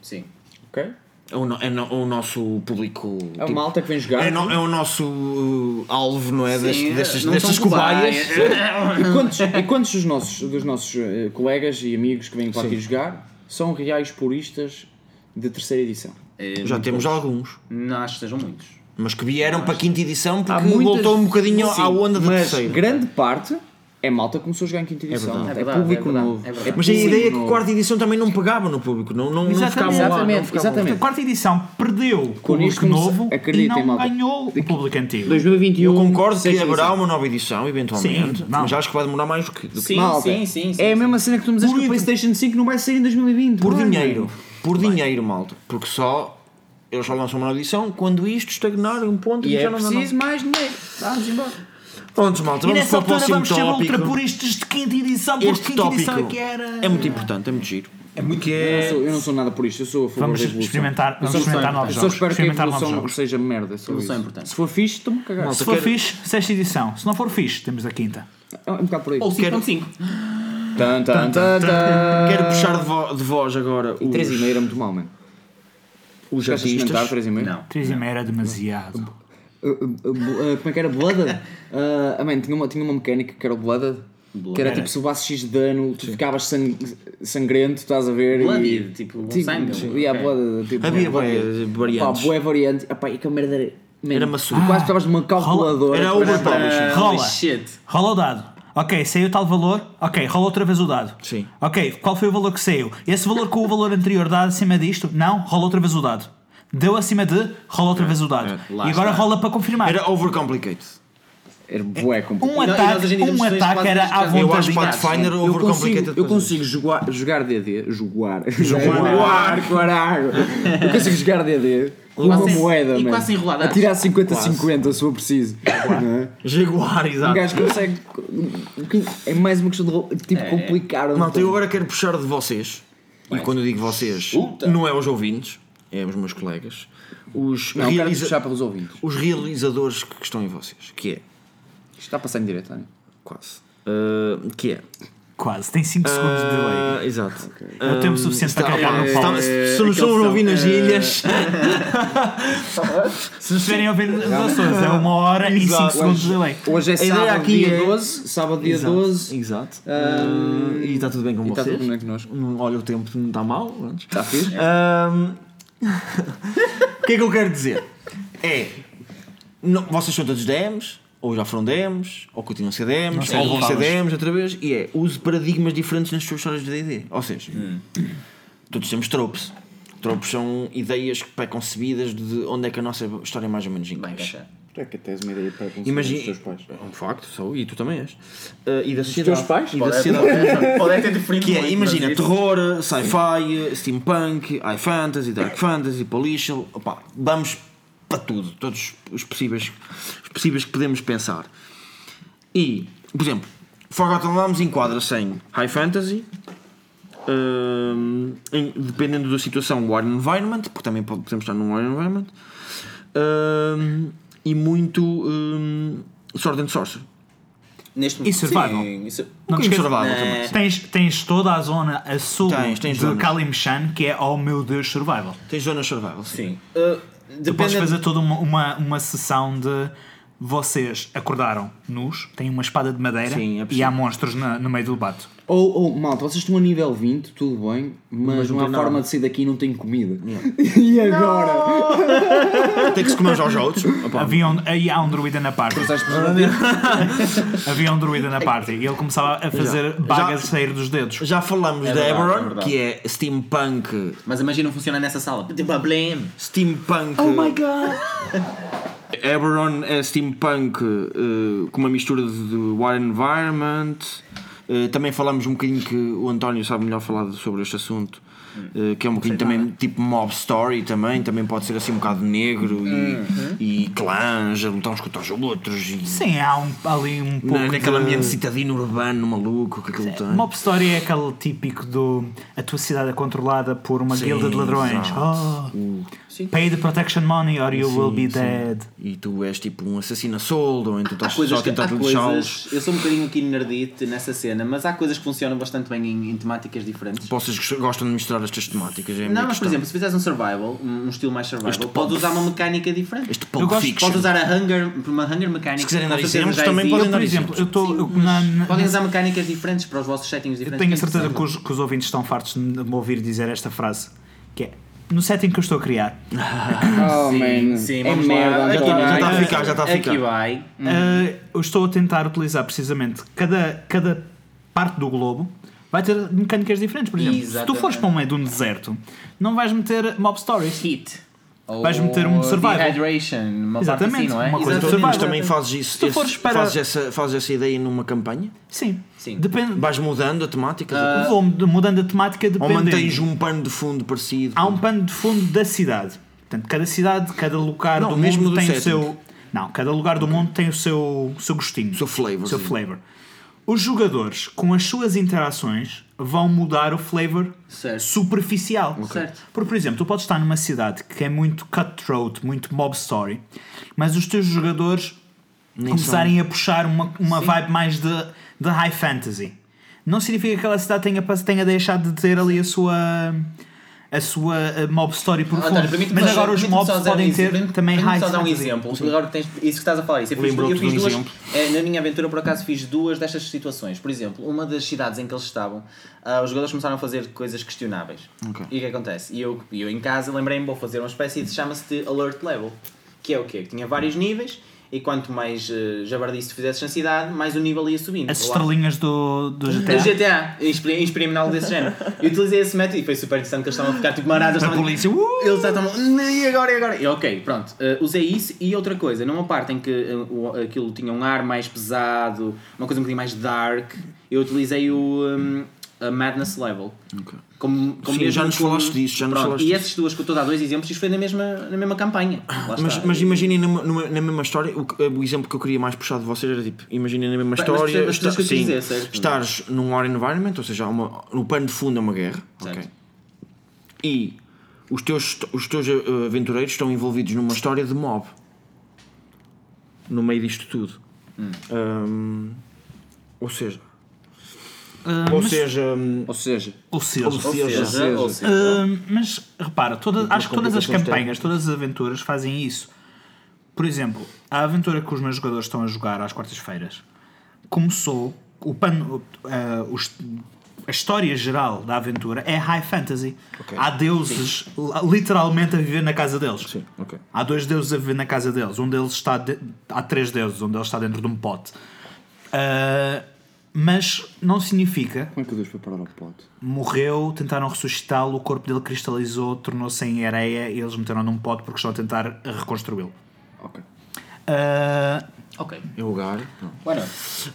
Sim. Ok? É o, no- é no- o nosso público. É o tipo, malta que vem jogar. é, no- é o nosso uh, alvo, não é? Sim, Deste- destas não destas são cobaias. E quantos, e quantos dos nossos, dos nossos eh, colegas e amigos que vêm para aqui jogar são reais puristas de terceira edição? É, Já temos poucos. alguns. Não acho que sejam muitos. Mas que vieram para a quinta edição porque muitas- voltou um bocadinho Sim, à onda da mas terceira. grande parte é malta que começou a jogar em quinta edição. verdade. É, É verdade, público é verdade, novo. é verdade. Mas a ideia é que a quarta edição também não pegava no público, não, não, não Exatamente. ficavam lá. Não Exatamente, ficavam lá. exatamente. A quarta edição perdeu o público novo e não malta. ganhou o público antigo. 2021. Eu concordo que haverá uma nova edição, eventualmente, Sim, não. mas acho que vai demorar mais do que, do que Sim, Malta, sim, sim, sim, É a mesma cena que tu me dizes que o PlayStation 5 não vai sair em 2020. por vai, dinheiro. mano. Por dinheiro, malta. Porque só eles só lançam uma nova edição quando isto estagnar em um ponto E é já não dá preciso mais dinheiro. Vamos embora. Prontos, malta, E vamos nessa para o altura próximo vamos ser tópico. ultra puristas de quinta edição, porque Este quinta edição é que era. é muito importante, é muito giro. É muito que Eu não é... sou- Eu não sou nada por isto, eu sou a favor Vamos da evolução. experimentar, vamos só experimentar novos eu só jogos. espero que a evolução jogos. seja merda. só Evolução é isso. importante. Se for fixe, estou-me a cagar. Malta, Se for quero- fixe, sexta edição. Se não for fixe, temos a quinta. É um bocado por aí. Ou 5.5. Tan, tan, tan, tan. Quero puxar de, vo- de voz agora E os, 3,5 era muito mal, mano. Os Queres artistas. 3,5? Não. 3 e meia era demasiado. Uh, uh, uh, uh, como é que era? Blooded? Uh, ah, man, tinha, uma, tinha uma mecânica que era o Blooded. Que era Era. tipo, se levasses X de dano, tu ficavas sang- sangrento, estás a ver? Bloodied, e, tipo, tipo, sangue. Yeah, Ok. blooded, tipo, Havia blooded. bué Pá, variantes. boa variante. Epá, e aquela merda era. man, Era tu maçudo. quase estavas numa calculadora. Era para- overpublishing. Rola. Holy shit. Rola o dado. Ok, saiu tal valor. Ok, rola outra vez o dado. Sim. Ok, qual foi o valor que saiu? Esse valor com o valor anterior dá acima disto? Não, rola outra vez o dado. Deu acima de, rola outra vez o dado. É, e agora está. rola para confirmar. Era overcomplicated. Era bué complicado. um ataque, um temos três ataque era à de Eu vontade. acho Pathfinder overcomplicated. consigo, eu consigo jogar, jogar DD. Jogar. Jogar, caralho. Eu consigo jogar DD. Uma Quase- moeda, e quase enroladaço. A tirar 50-50 se for preciso. Não é? Jaguar, Um exato. gajo consegue. É mais uma questão de tipo complicar. um Malta, eu agora quero puxar de vocês. E quando eu digo vocês, Puta. não é os ouvintes, é os meus colegas. Os, Não, realiza- puxar pelos ouvintes. os realizadores que estão em vocês. Que é, Isto está a passar em direto, não é? quase. Ah, que é. Quase, tem 5 segundos de delay. Ah, exato. É o tempo suficiente para carregar no está- se nos estão a ouvir nas ilhas, Se nos estiverem a ouvir nos Açores, é uma hora e 5 Exato. segundos de delay. Hoje é ideia sábado, aqui dia é- 12. Sábado, dia Exato, 12. Exato. Ah, e está tudo bem com E está vocês? tudo bem connosco. Olha, o tempo não está mal. antes. Está fixe? Ahm, o que é que eu quero dizer? É. não- vocês são todos DMs, ou já foram DMs, ou continuam a ser DMs, ou vão ser. DMs outra vez, e é use paradigmas diferentes nas suas histórias de DD. Ou seja, todos temos tropes. Tropes são ideias pré-concebidas de onde é que a nossa história mais ou menos encaixa. encaixar. É que tens uma ideia para conseguir Imagina, os teus pais. é um facto, sou, e tu também és. Uh, e da Os sociedade. teus pais? E da Pode sociedade. pode ter diferido Que é, muito, imagina, terror, sci-fi, steampunk, high fantasy, dark fantasy, policial, opá, vamos para tudo, todos os possíveis, os possíveis que podemos pensar. E, por exemplo, Forgotten Realms enquadra-se em high fantasy, hum, em- dependendo da situação, War Environment, porque também pode- podemos estar num War Environment, hum, e muito hum, Sword and Sorcery. Neste E survival. Sim, isso- Não Um survival Não. também. sim. Tens, tens toda a zona a sul Tens, tens de. Kalimshan, que é, oh meu Deus, survival. Tens zonas survival, sim. Sim. Uh, Tu podes depende- fazer toda uma, uma, uma sessão de vocês acordaram nus, têm uma espada de madeira Sim, é e há monstros na- no meio do debate. Ou, ou, malta, vocês estão a nível 20, tudo bem, mas, Mas não não há tem forma nada. de sair daqui e não tem comida. e agora? Tem que se comer uns aos outros. Havia um, aí há um druida na party. Havia um druida na party e ele começava a fazer bagas sair dos dedos. Já falamos É da verdade, é Eberron, verdade. que é steampunk. Mas imagina não funciona nessa sala. Tipo, Problema. Steampunk. Oh my god! Eberron é steampunk eh, com uma mistura de, de War Environment. Eh, também falamos um bocadinho que o António sabe melhor falar sobre este assunto. eh, que é um bocadinho também tipo mob story também, também pode ser assim um bocado negro e, e clãs a lutar uns contra os outros e Sim, há um, ali um pouco na, naquele de... ambiente citadino urbano maluco que aquilo tem. Mob Story é aquele típico do a tua cidade é controlada por uma Sim, guilda de ladrões. exato. Oh, pay the protection money or you will be sim. dead. E tu és tipo um assassino a soldo, ou então Há estás coisas, só a que, tentar coisas. Eu sou um bocadinho aqui nerdite nessa cena, mas há coisas que funcionam bastante bem em, em temáticas diferentes. Vocês gostam de misturar estas temáticas, é Não, mas por exemplo, se fizeres um survival, um estilo mais survival, Este podes usar uma mecânica diferente. Este Eu gosto- Fiction. Podes usar a hunger, uma hunger mecânica. Se quiserem dar exemplos, também podem Eu, dar por exemplo, eu eu- na- Podem usar mecânicas diferentes para os vossos settings Eu diferentes. tenho a certeza que os, que os ouvintes estão fartos de me ouvir dizer esta frase, que é no setting que eu estou a criar. Oh man, Sim, é vamos merda. lá. Já está- está a ficar, já está a Aqui ficar. vai. Uh, eu estou a tentar utilizar precisamente cada, cada parte do globo vai ter mecânicas diferentes. Por exemplo, se tu Exatamente. fores para um meio de um deserto, não vais meter mob stories. Heat. Vais meter um Ou survival. Dehydration, uma parte Exatamente, assim, não é? uma coisa Exatamente. Mas também fazes isso, tu fores para- fazes, essa, fazes essa ideia numa campanha? Sim. Sim. Depende. Vais mudando a temática? Ah, Vou mudando a temática ou dependendo. mantens um pano de fundo parecido? Há um pano de fundo da cidade. Portanto, cada cidade, cada lugar Não, do mesmo mundo do tem setting. o seu. Não, cada lugar do mundo tem o seu, seu gostinho. O seu flavor, O seu sim. flavor. Os jogadores, com as suas interações, vão mudar o flavor Certo. superficial. Certo. Porque, por exemplo, tu podes estar numa cidade que é muito cutthroat, muito mob story, mas os teus jogadores começarem a puxar uma, uma vibe mais de, de high fantasy. Não significa que aquela cidade tenha, tenha deixado de ter ali a sua a sua mob story por fundo. António, permite-me Mas agora os mobs podem ter exemplo. também high só dar um exemplo. Agora tens isso que estás a falar. Isso eu fiz, Lembrou-te eu fiz um duas. exemplo? eh, na minha aventura, por acaso, fiz duas destas situações. Por exemplo, uma das cidades em que eles estavam, ah, os jogadores começaram a fazer coisas questionáveis. E o que acontece? E eu, e eu em casa lembrei-me, vou fazer uma espécie de chama-se de alert level. Que é o quê? Que tinha vários níveis. E quanto mais uh, jabardice tu fizesses na cidade, mais o nível ia subindo. As estrelinhas do, do do GTA. GTA, inspirei- inspirei-me algo desse género. Eu utilizei esse método e foi super interessante que eles estavam a ficar tipo maradas. A polícia, uh! Eles estavam. E agora, e agora? E ok, pronto. Uh, usei isso e outra coisa, numa parte em que uh, aquilo tinha um ar mais pesado, uma coisa um bocadinho mais dark, eu utilizei o um, a Madness Level. Ok. Como, como Sim, já nos como- falaste disso, já nos Pronto, falaste E essas duas que eu estou a dar dois exemplos, isto foi na mesma, na mesma campanha. Lá Mas, mas imaginem numa- numa- na mesma história, o, o exemplo que eu queria mais puxar de vocês era tipo, imaginem na mesma mas história, que eu quis sim, dizer, estares num war environment, ou seja, uma, no pano de fundo é uma guerra, Certo. ok? e os teus, os teus uh, aventureiros estão envolvidos numa história de mob no meio disto tudo. Hum. Um, ou seja, Ah, ou mas- seja, Ou seja, Ou seja, Ou Ou seja, seja, ou seja, Uh, mas repara, toda- acho que todas as campanhas, todas as aventuras fazem isso. Por exemplo, a aventura que os meus jogadores estão a jogar às quartas-feiras começou. O pano, uh, os- a história geral da aventura é high fantasy. Há deuses literalmente a viver na casa deles. sim, ok. Há dois deuses a viver na casa deles. Um deles está. de- Há três deuses, um deles está dentro de um pote. Uh, mas não significa como é que o Deus foi parar ao pote? morreu, tentaram ressuscitá-lo, o corpo dele cristalizou, tornou-se em areia e eles meteram num pote porque estão a tentar reconstruí-lo. Ok. Ah, Ok. É lugar. Não. Bueno,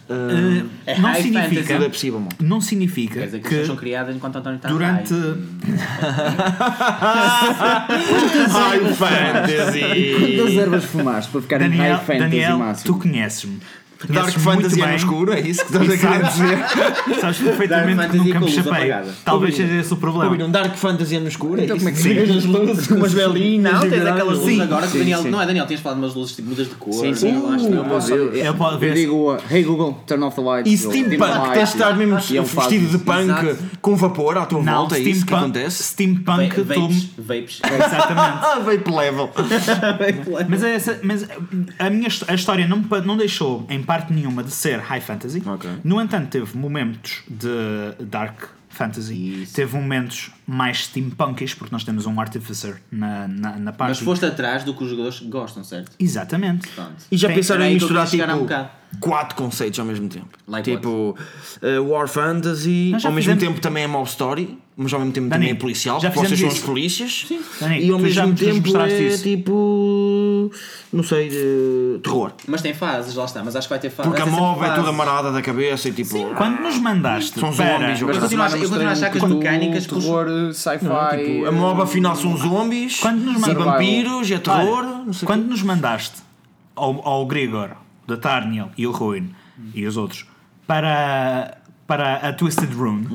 ah, É não significa. É possível, não significa quer dizer que, as que são criadas enquanto António está durante. High Fantasy! Quantas ervas fumaste para ficar em Daniel, high fantasy Daniel máximo? tu conheces-me. Dark Fantasy é no escuro, é isso que estás a querer dizer? Sabes perfeitamente que nunca me chapei. Talvez seja esse o problema. Ouviram Dark Fantasy é no escuro? Então é como é que se Ligas as luzes com umas velinhas. Não, tens aquelas luzes Sim, agora que Daniel. Não é Daniel, tinhas falado de umas luzes tipo mudas de cor. Sim, sim. eu acho que Uh, não posso- ver eu se- digo, uh, hey Google, turn off the lights. E steampunk, tens de estar mesmo vestido de punk com vapor à tua volta, é isso que steampunk, acontece? steampunk. Vapes. Vapes. Exatamente. Ah, vape level. Mas, é a minha a história não, me pa- não deixou em parte nenhuma de ser high fantasy. Ok. No entanto, teve momentos de dark fantasy. Isso. Teve momentos mais steampunkish, porque nós temos um artificer na, na, na parte. Mas foste atrás do que os jogadores gostam, certo? Exatamente. Pronto. E já Tem- pensaram em misturar um tipo bocado. quatro conceitos ao mesmo tempo? Like tipo uh, War Fantasy, ao mesmo fizemos- tempo também é mob story, mas ao mesmo tempo Dani, também é policial, já porque vocês são os isso. polícias. Dani, e ao mesmo tempo mostraste é isso. Não sei, de terror. Mas tem fases, lá está. Mas acho que vai ter fases. Porque a mob é toda amarada da cabeça e tipo. Quando nos mandaste São para... zombies, Mas continuo eu continuo a achar que as mecânicas terror, uh, sci-fi. Tipo, a mob afinal são zombies, Quando nos e mandam- vampiros, é terror, Olha, não sei quando nos mandaste ao, ao Grigor, da Tarniel e o Ruin e os outros para, para a Twisted Rune,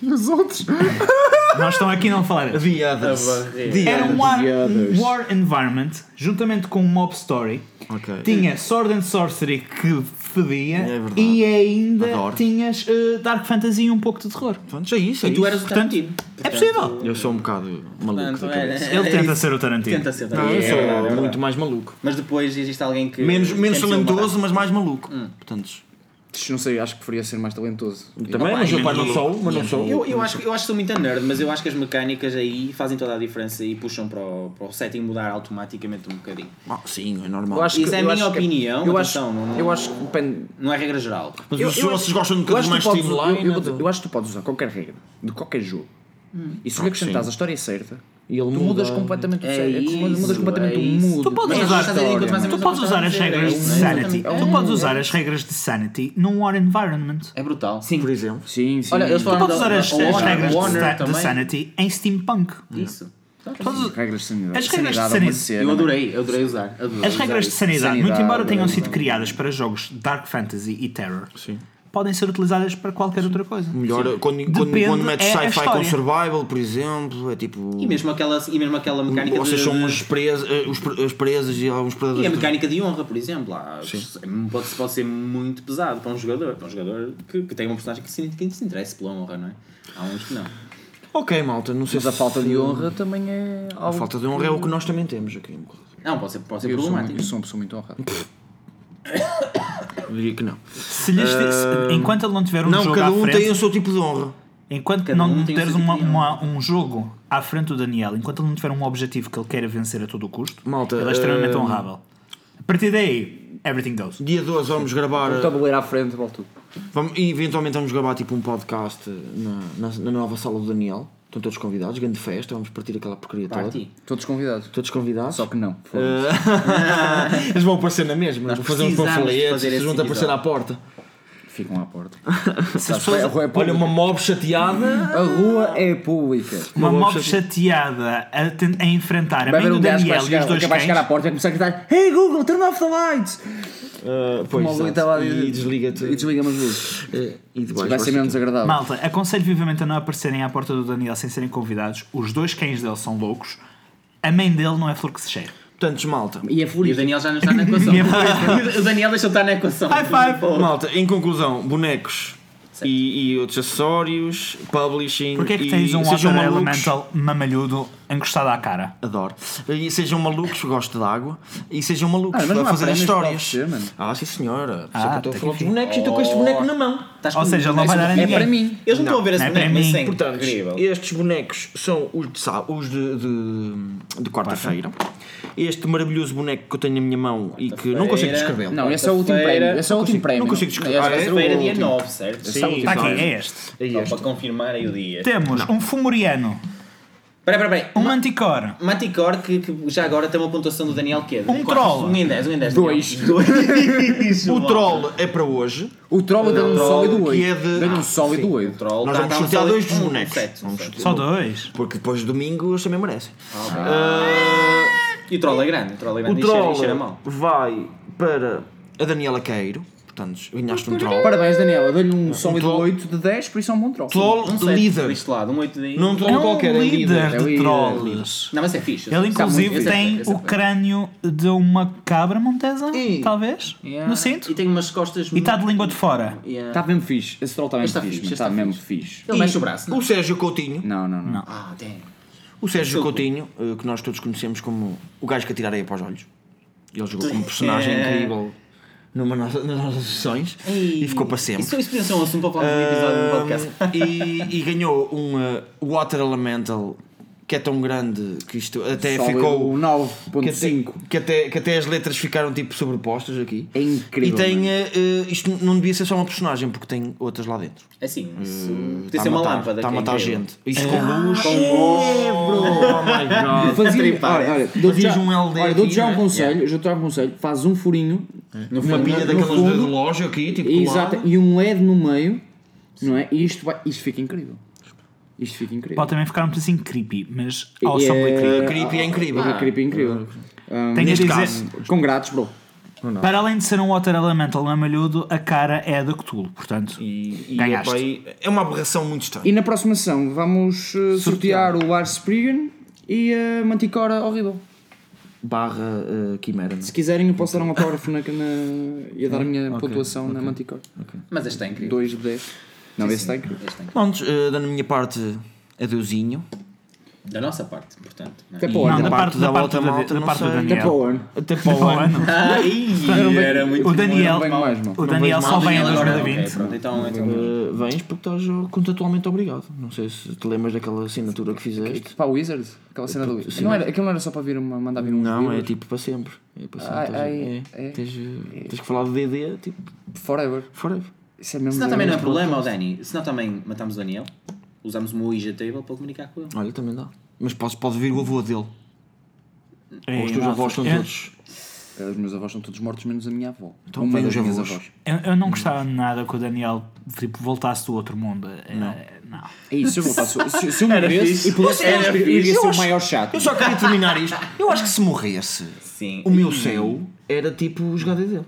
E os outros? nós estamos aqui a não falar. The Others. The Era um war, The Others. war environment, juntamente com um mob story. Ok. Tinha Sword and Sorcery que fedia É verdade. e ainda Adoro. tinhas eh, Dark Fantasy e um pouco de terror. Pronto, é isso. É E tu isso. eras o Portanto, Tarantino. é possível. Eu sou um bocado maluco Portanto, da cabeça. Ele é tenta isso. ser o Tarantino. Tenta ser o Não, Tarantino. eu É sou é verdade. muito mais maluco. Mas depois existe alguém que. Menos, menos talentoso, mas mais maluco. Hum. Portanto, Não sei, acho que preferia ser mais talentoso. também, mas eu não sou, mas não sou. Eu, eu, acho, que- eu acho que sou muito nerd, mas eu acho que as mecânicas aí fazem toda a diferença e puxam para o, para o setting mudar automaticamente um bocadinho. Ah, sim, é normal. Eu acho Isso que- é a minha que- opinião, Eu atenção, acho, não- eu acho que depende. Não é regra geral. Mas Eu- se eu vocês acho- gostam de um bocadinho que mais tu podes- timeline. eu- eu- então- Eu acho que tu podes usar qualquer regra de qualquer jogo. E se lhe acrescentares a história certa, E ele tu muda. mudas completamente o É isso, mudas completamente é o mood. Tu podes usar, tu menos podes usar as regras é de é? Sanity. É. Tu podes usar as regras de Sanity num War Environment. É brutal. Sim, por exemplo. Sim, sim. Olha, eles Tu podes usar as, o as regras de, de. Sanity em steampunk. Isso. Todas- regras de sanidade. As regras de Sanidade é sanidade. Eu mano. adorei, eu adorei usar. adorei As regras de isso. sanidade, muito Sanidade, embora tenham é, sido é. criadas para jogos Dark Fantasy e Terror, Sim. Podem ser utilizadas para qualquer outra coisa. Melhor quando, quando, Depende, quando metes é a sci-fi com survival, por exemplo, é tipo. E mesmo aquela, e mesmo aquela mecânica Vocês de, são de- os presas, eh, os as presas e alguns E a predadores. mecânica de honra, por exemplo, há- pode, pode ser muito pesado para um jogador, para um jogador que, que tem uma personagem que se, que se interesse pela honra, não é? Há uns que não. Ok, malta, não sei Mas a se- falta de honra também é A algo. falta de honra é o que nós também temos aqui. Não, pode ser, pode ser Eu sou, problemático. eu sou uma pessoa muito honrada. Eu diria que não. Se lhes se- enquanto ele não tiver um não, jogo cada à um frente, tem o seu tipo de honra. enquanto cada não um teres seu uma, tipo uma- um jogo à frente do Daniel, enquanto ele não tiver um objetivo que ele queira vencer a todo o custo, Malta, ele é extremamente eh, honrável. A partir daí, everything goes. Dia 12 vamos gravar. O tabuleiro à frente, volto. Vamos, e eventualmente vamos gravar tipo um podcast na, na, na nova sala do Daniel. Estão todos convidados, grande festa, vamos partir aquela porcaria toda. Party. Todos convidados. Todos convidados. Só que não. Eh, Eles vão aparecer na mesma, vão fazer uns panfletos, esse vão aparecer à porta. Ficam à porta. Se as pessoas- A rua é Olha, uma mob chateada. A rua é pública. uma uma mob chateada a, ten- a enfrentar a mãe do um Daniel e os dois que vai cães. chegar à porta e vai começar a gritar Hey Google, turn off the lights! Uh, pois, exato. luz estava a e dizer- desliga-te. E desliga-me as luzes. Eh, e depois Vai ser menos agradável. Malta, aconselho vivamente a não aparecerem à porta do Daniel sem serem convidados. Os dois cães dele são loucos. A mãe dele não é flor que se cheira. Portanto, malta. E é E o. Daniel já não está na equação. o Daniel deixa de estar na equação. High five! Malta, em conclusão, bonecos e, e outros acessórios, publishing. Porquê é que e tens um sejam Water malucos, Elemental mamalhudo encostado à cara? Adoro. E sejam malucos, gosto de água. E sejam malucos Ah, a não fazer histórias. mano. Ah, sim senhora. Ah, Ah, estou a tá falar dos bonecos e estou com este boneco na mão. Estás Ou com- seja, não vai dar a É ninguém. para mim. Eles não estão a ver esse não é boneco, mas mim. sim. Portanto, estes bonecos são os de, os de, de, de quarta-feira. Este maravilhoso boneco que eu tenho na minha mão e que não consigo descrever. Não, esse é o último prémio. Esse é o último prémio. não consigo descrever. Esse Ah, é? o Feira dia último. 9, certo? Esse é último Está aqui, é este. É este. para confirmar aí o dia. Temos um fumoriano Peraí, peraí, peraí. Um Manticore. Manticore que, que já agora tem uma pontuação do Daniel que é Um troll. Um em 10, um em 10. Dois. Dois. O troll é para hoje. O troll deu um sólido que 8. é de- Deu um Ah, sólido 8. troll. Nós tá- vamos tá um sortear dois dos um bonecos. um. Só dois. Porque depois de domingo eles também merecem. E o troll é grande. O troll é O grande. e e troll cheira mal. vai para a Daniela Queiro. Portanto, ganhaste um troll. Parabéns, Daniela. Dou-lhe um sólido troll. 8 de 10, por isso é um bom troll. Troll Um 7 líder. deste lado, um 8 daí. Não um troll É um qualquer, é líder. líder É de líder, trolls. Não, mas é fixe. Ele inclusive Esse é tem é o crânio de uma cabra montesa, E- talvez, Yeah. no cinto. E tem umas costas. E está de língua de fora. Yeah. Está mesmo fixe. Esse troll está mesmo está fixe. fixe, Está este mesmo está fixe. Ele mexe o braço, não? O Sérgio Coutinho. Não, não, não. Não. Ah, tem. O Sérgio Coutinho, eh, que nós todos conhecemos como o gajo que atira areia para os olhos. Ele jogou como personagem É. incrível numa nossa, nas nossas sessões e ficou para sempre. Isso, isso podia ser um assunto para falar um episódio do podcast. E, e ganhou um eh, Water Elemental que é tão grande que isto até Sólido ficou. Que até, 9.5. que, até, que até as letras ficaram tipo sobrepostas aqui. É incrível. E tem. eh, isto não devia ser só uma personagem porque tem outras lá dentro. É assim, isso podia Está ser uma matar, lâmpada. Está a que é matar incrível. gente. Isto com luz. Com luz. Oh my god. Fazia, olha, olha, dou-te Fazias já, um LD olha, dou-te aqui, já um né? conselho, já te um conselho, faz um furinho No Uma pilha daquelas de relógio aqui, tipo. exato, e um LED no meio, não é? E isto, vai, isto fica incrível. Isto fica incrível. Pode também ficar um bocadinho creepy, mas E awesomely é- creepy. Uh, creepy é incrível. É creepy incrível. Um, Tenho a neste dizer, caso, Congratos, bro. para além de ser um Water Elemental mamalhudo, a cara é da Cthulhu, portanto, E, e Ganhaste. e é uma aberração muito estranha. E na próxima sessão vamos uh, sortear o Lars Spriggan e a Manticora horrível. Barra uh, Quimera. Se quiserem, eu posso dar um autógrafo na, na, e a dar a minha pontuação na Manticora. Mas este é incrível. 2 de 10. Não, esse está incrível. É. Pronto, uh, da minha parte, adeusinho. Da nossa parte, portanto. não é? Até para o ano. da parte, da outra malta, da parte do sei. Até para Daniel. o ano. Até Para o ano. Ai, era muito O Daniel, o Daniel só vem em Daniel agora- 2020. ok, pronto, então, então, Uh, vens porque estás uh, contratualmente obrigado. Não sei se te lembras daquela assinatura que fizeste. Para o Wizard? Aquela cena do Wizard. Não era, aquilo não era só para vir uma, mandar vir um Não, é tipo para sempre. É para sempre. É. é. Tens, tens que falar de DD, tipo, Forever. forever. Isso é mesmo. Senão também não é problema, ó podcast. Dani. Senão também matamos o Daniel. Usamos uma Ouija Table para comunicar com ele. Olha, também dá. Mas pode, pode vir o avô dele. É, Ou os teus avós são eu- todos. Eh, Os meus avós são todos mortos, menos a minha avó. Então Uma das os minhas avós. avós. Eu, eu não gostava nada que o Daniel tipo, voltasse do outro mundo. Não. não. É isso, se eu voltasse. Se, se eu morresse e pudesse, eu iria ser o maior chato. Eu só queria terminar isto. Eu acho que se morresse, Sim. o meu céu era tipo jogar DD.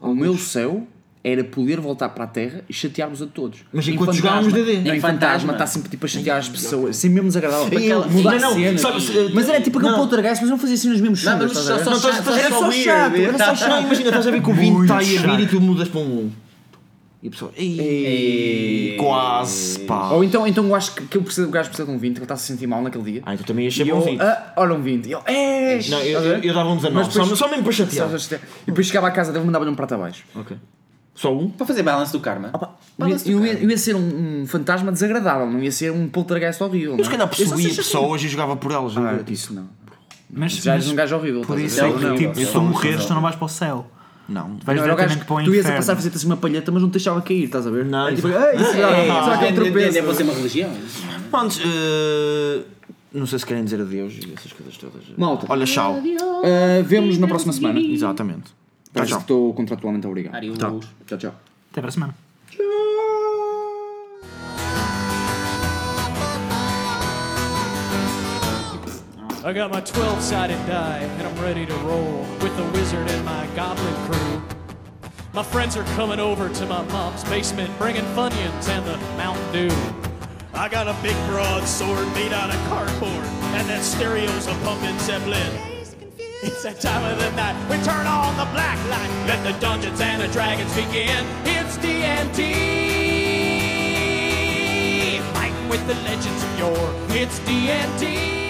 O meu céu era poder voltar para a Terra e chatear-vos a todos. Mas enquanto jogávamos DD. Não, Em fantasma fantasma. está sempre tipo a chatear as pessoas, assim mesmo desagradável. E eu- mudar não, cenas. sabe, Mas era tipo aquele poltergeist, mas não fazia assim Não, estás- só- era só chato, era só chato. Imagina, estás a ver que o 20 Muito está aí a vir e tu mudas para um 1. E a pessoa, "Ei, quase, pá. Ou então, então eu acho que, que eu preciso, o gajo precisa de um 20, que ele está a se sentir mal naquele dia. Ah, então também ias E ser eu, um 20. ah, olha um 20. E eu, é, Não, eu, eu, eu dava um 19, Mas depois- só, só mesmo para chatear. E depois chegava à casa dele e mandava-lhe um prato abaixo. Ok. Só um? Para fazer balance do karma. Eu ia, Balance do eu ia- karma. eu ia ser um, um fantasma desagradável, não ia ser um poltergeist horrível. Eu se calhar não é? Eu só possuía pessoas e jogava por elas. Ah, eu- isso não. Mas, Já mas és um gajo horrível. por estás isso é que Não, tipo, se tu não, morreres, tu não vais para o céu. Não. Vais Não, gajo que para o tu ias a passar a fazer-te assim uma palheta, mas não te deixava cair, estás a ver? Não, Era tipo, isso- ei, será, É, que é depende, tropeço? é para ser uma religião. Pronto, eh, não sei se querem dizer adeus e essas coisas todas. Malta. Olha, tchau. Uh, Vemo-nos na próxima semana. Exatamente. Tchau, Parece tchau. que estou contratualmente obrigado. Arius. Tchau, tchau. Até para a semana. I got my 12 sided die and I'm ready to roll with the wizard and my goblin crew. My friends are coming over to my mom's basement bringing Funyuns and the Mountain Dew. I got a big broadsword made out of cardboard and that stereo's a pumping Zeppelin. It's that time of the night. We turn on the black light. Let the Dungeons and the Dragons begin. It's D&D. With the legends of yore. It's D&D.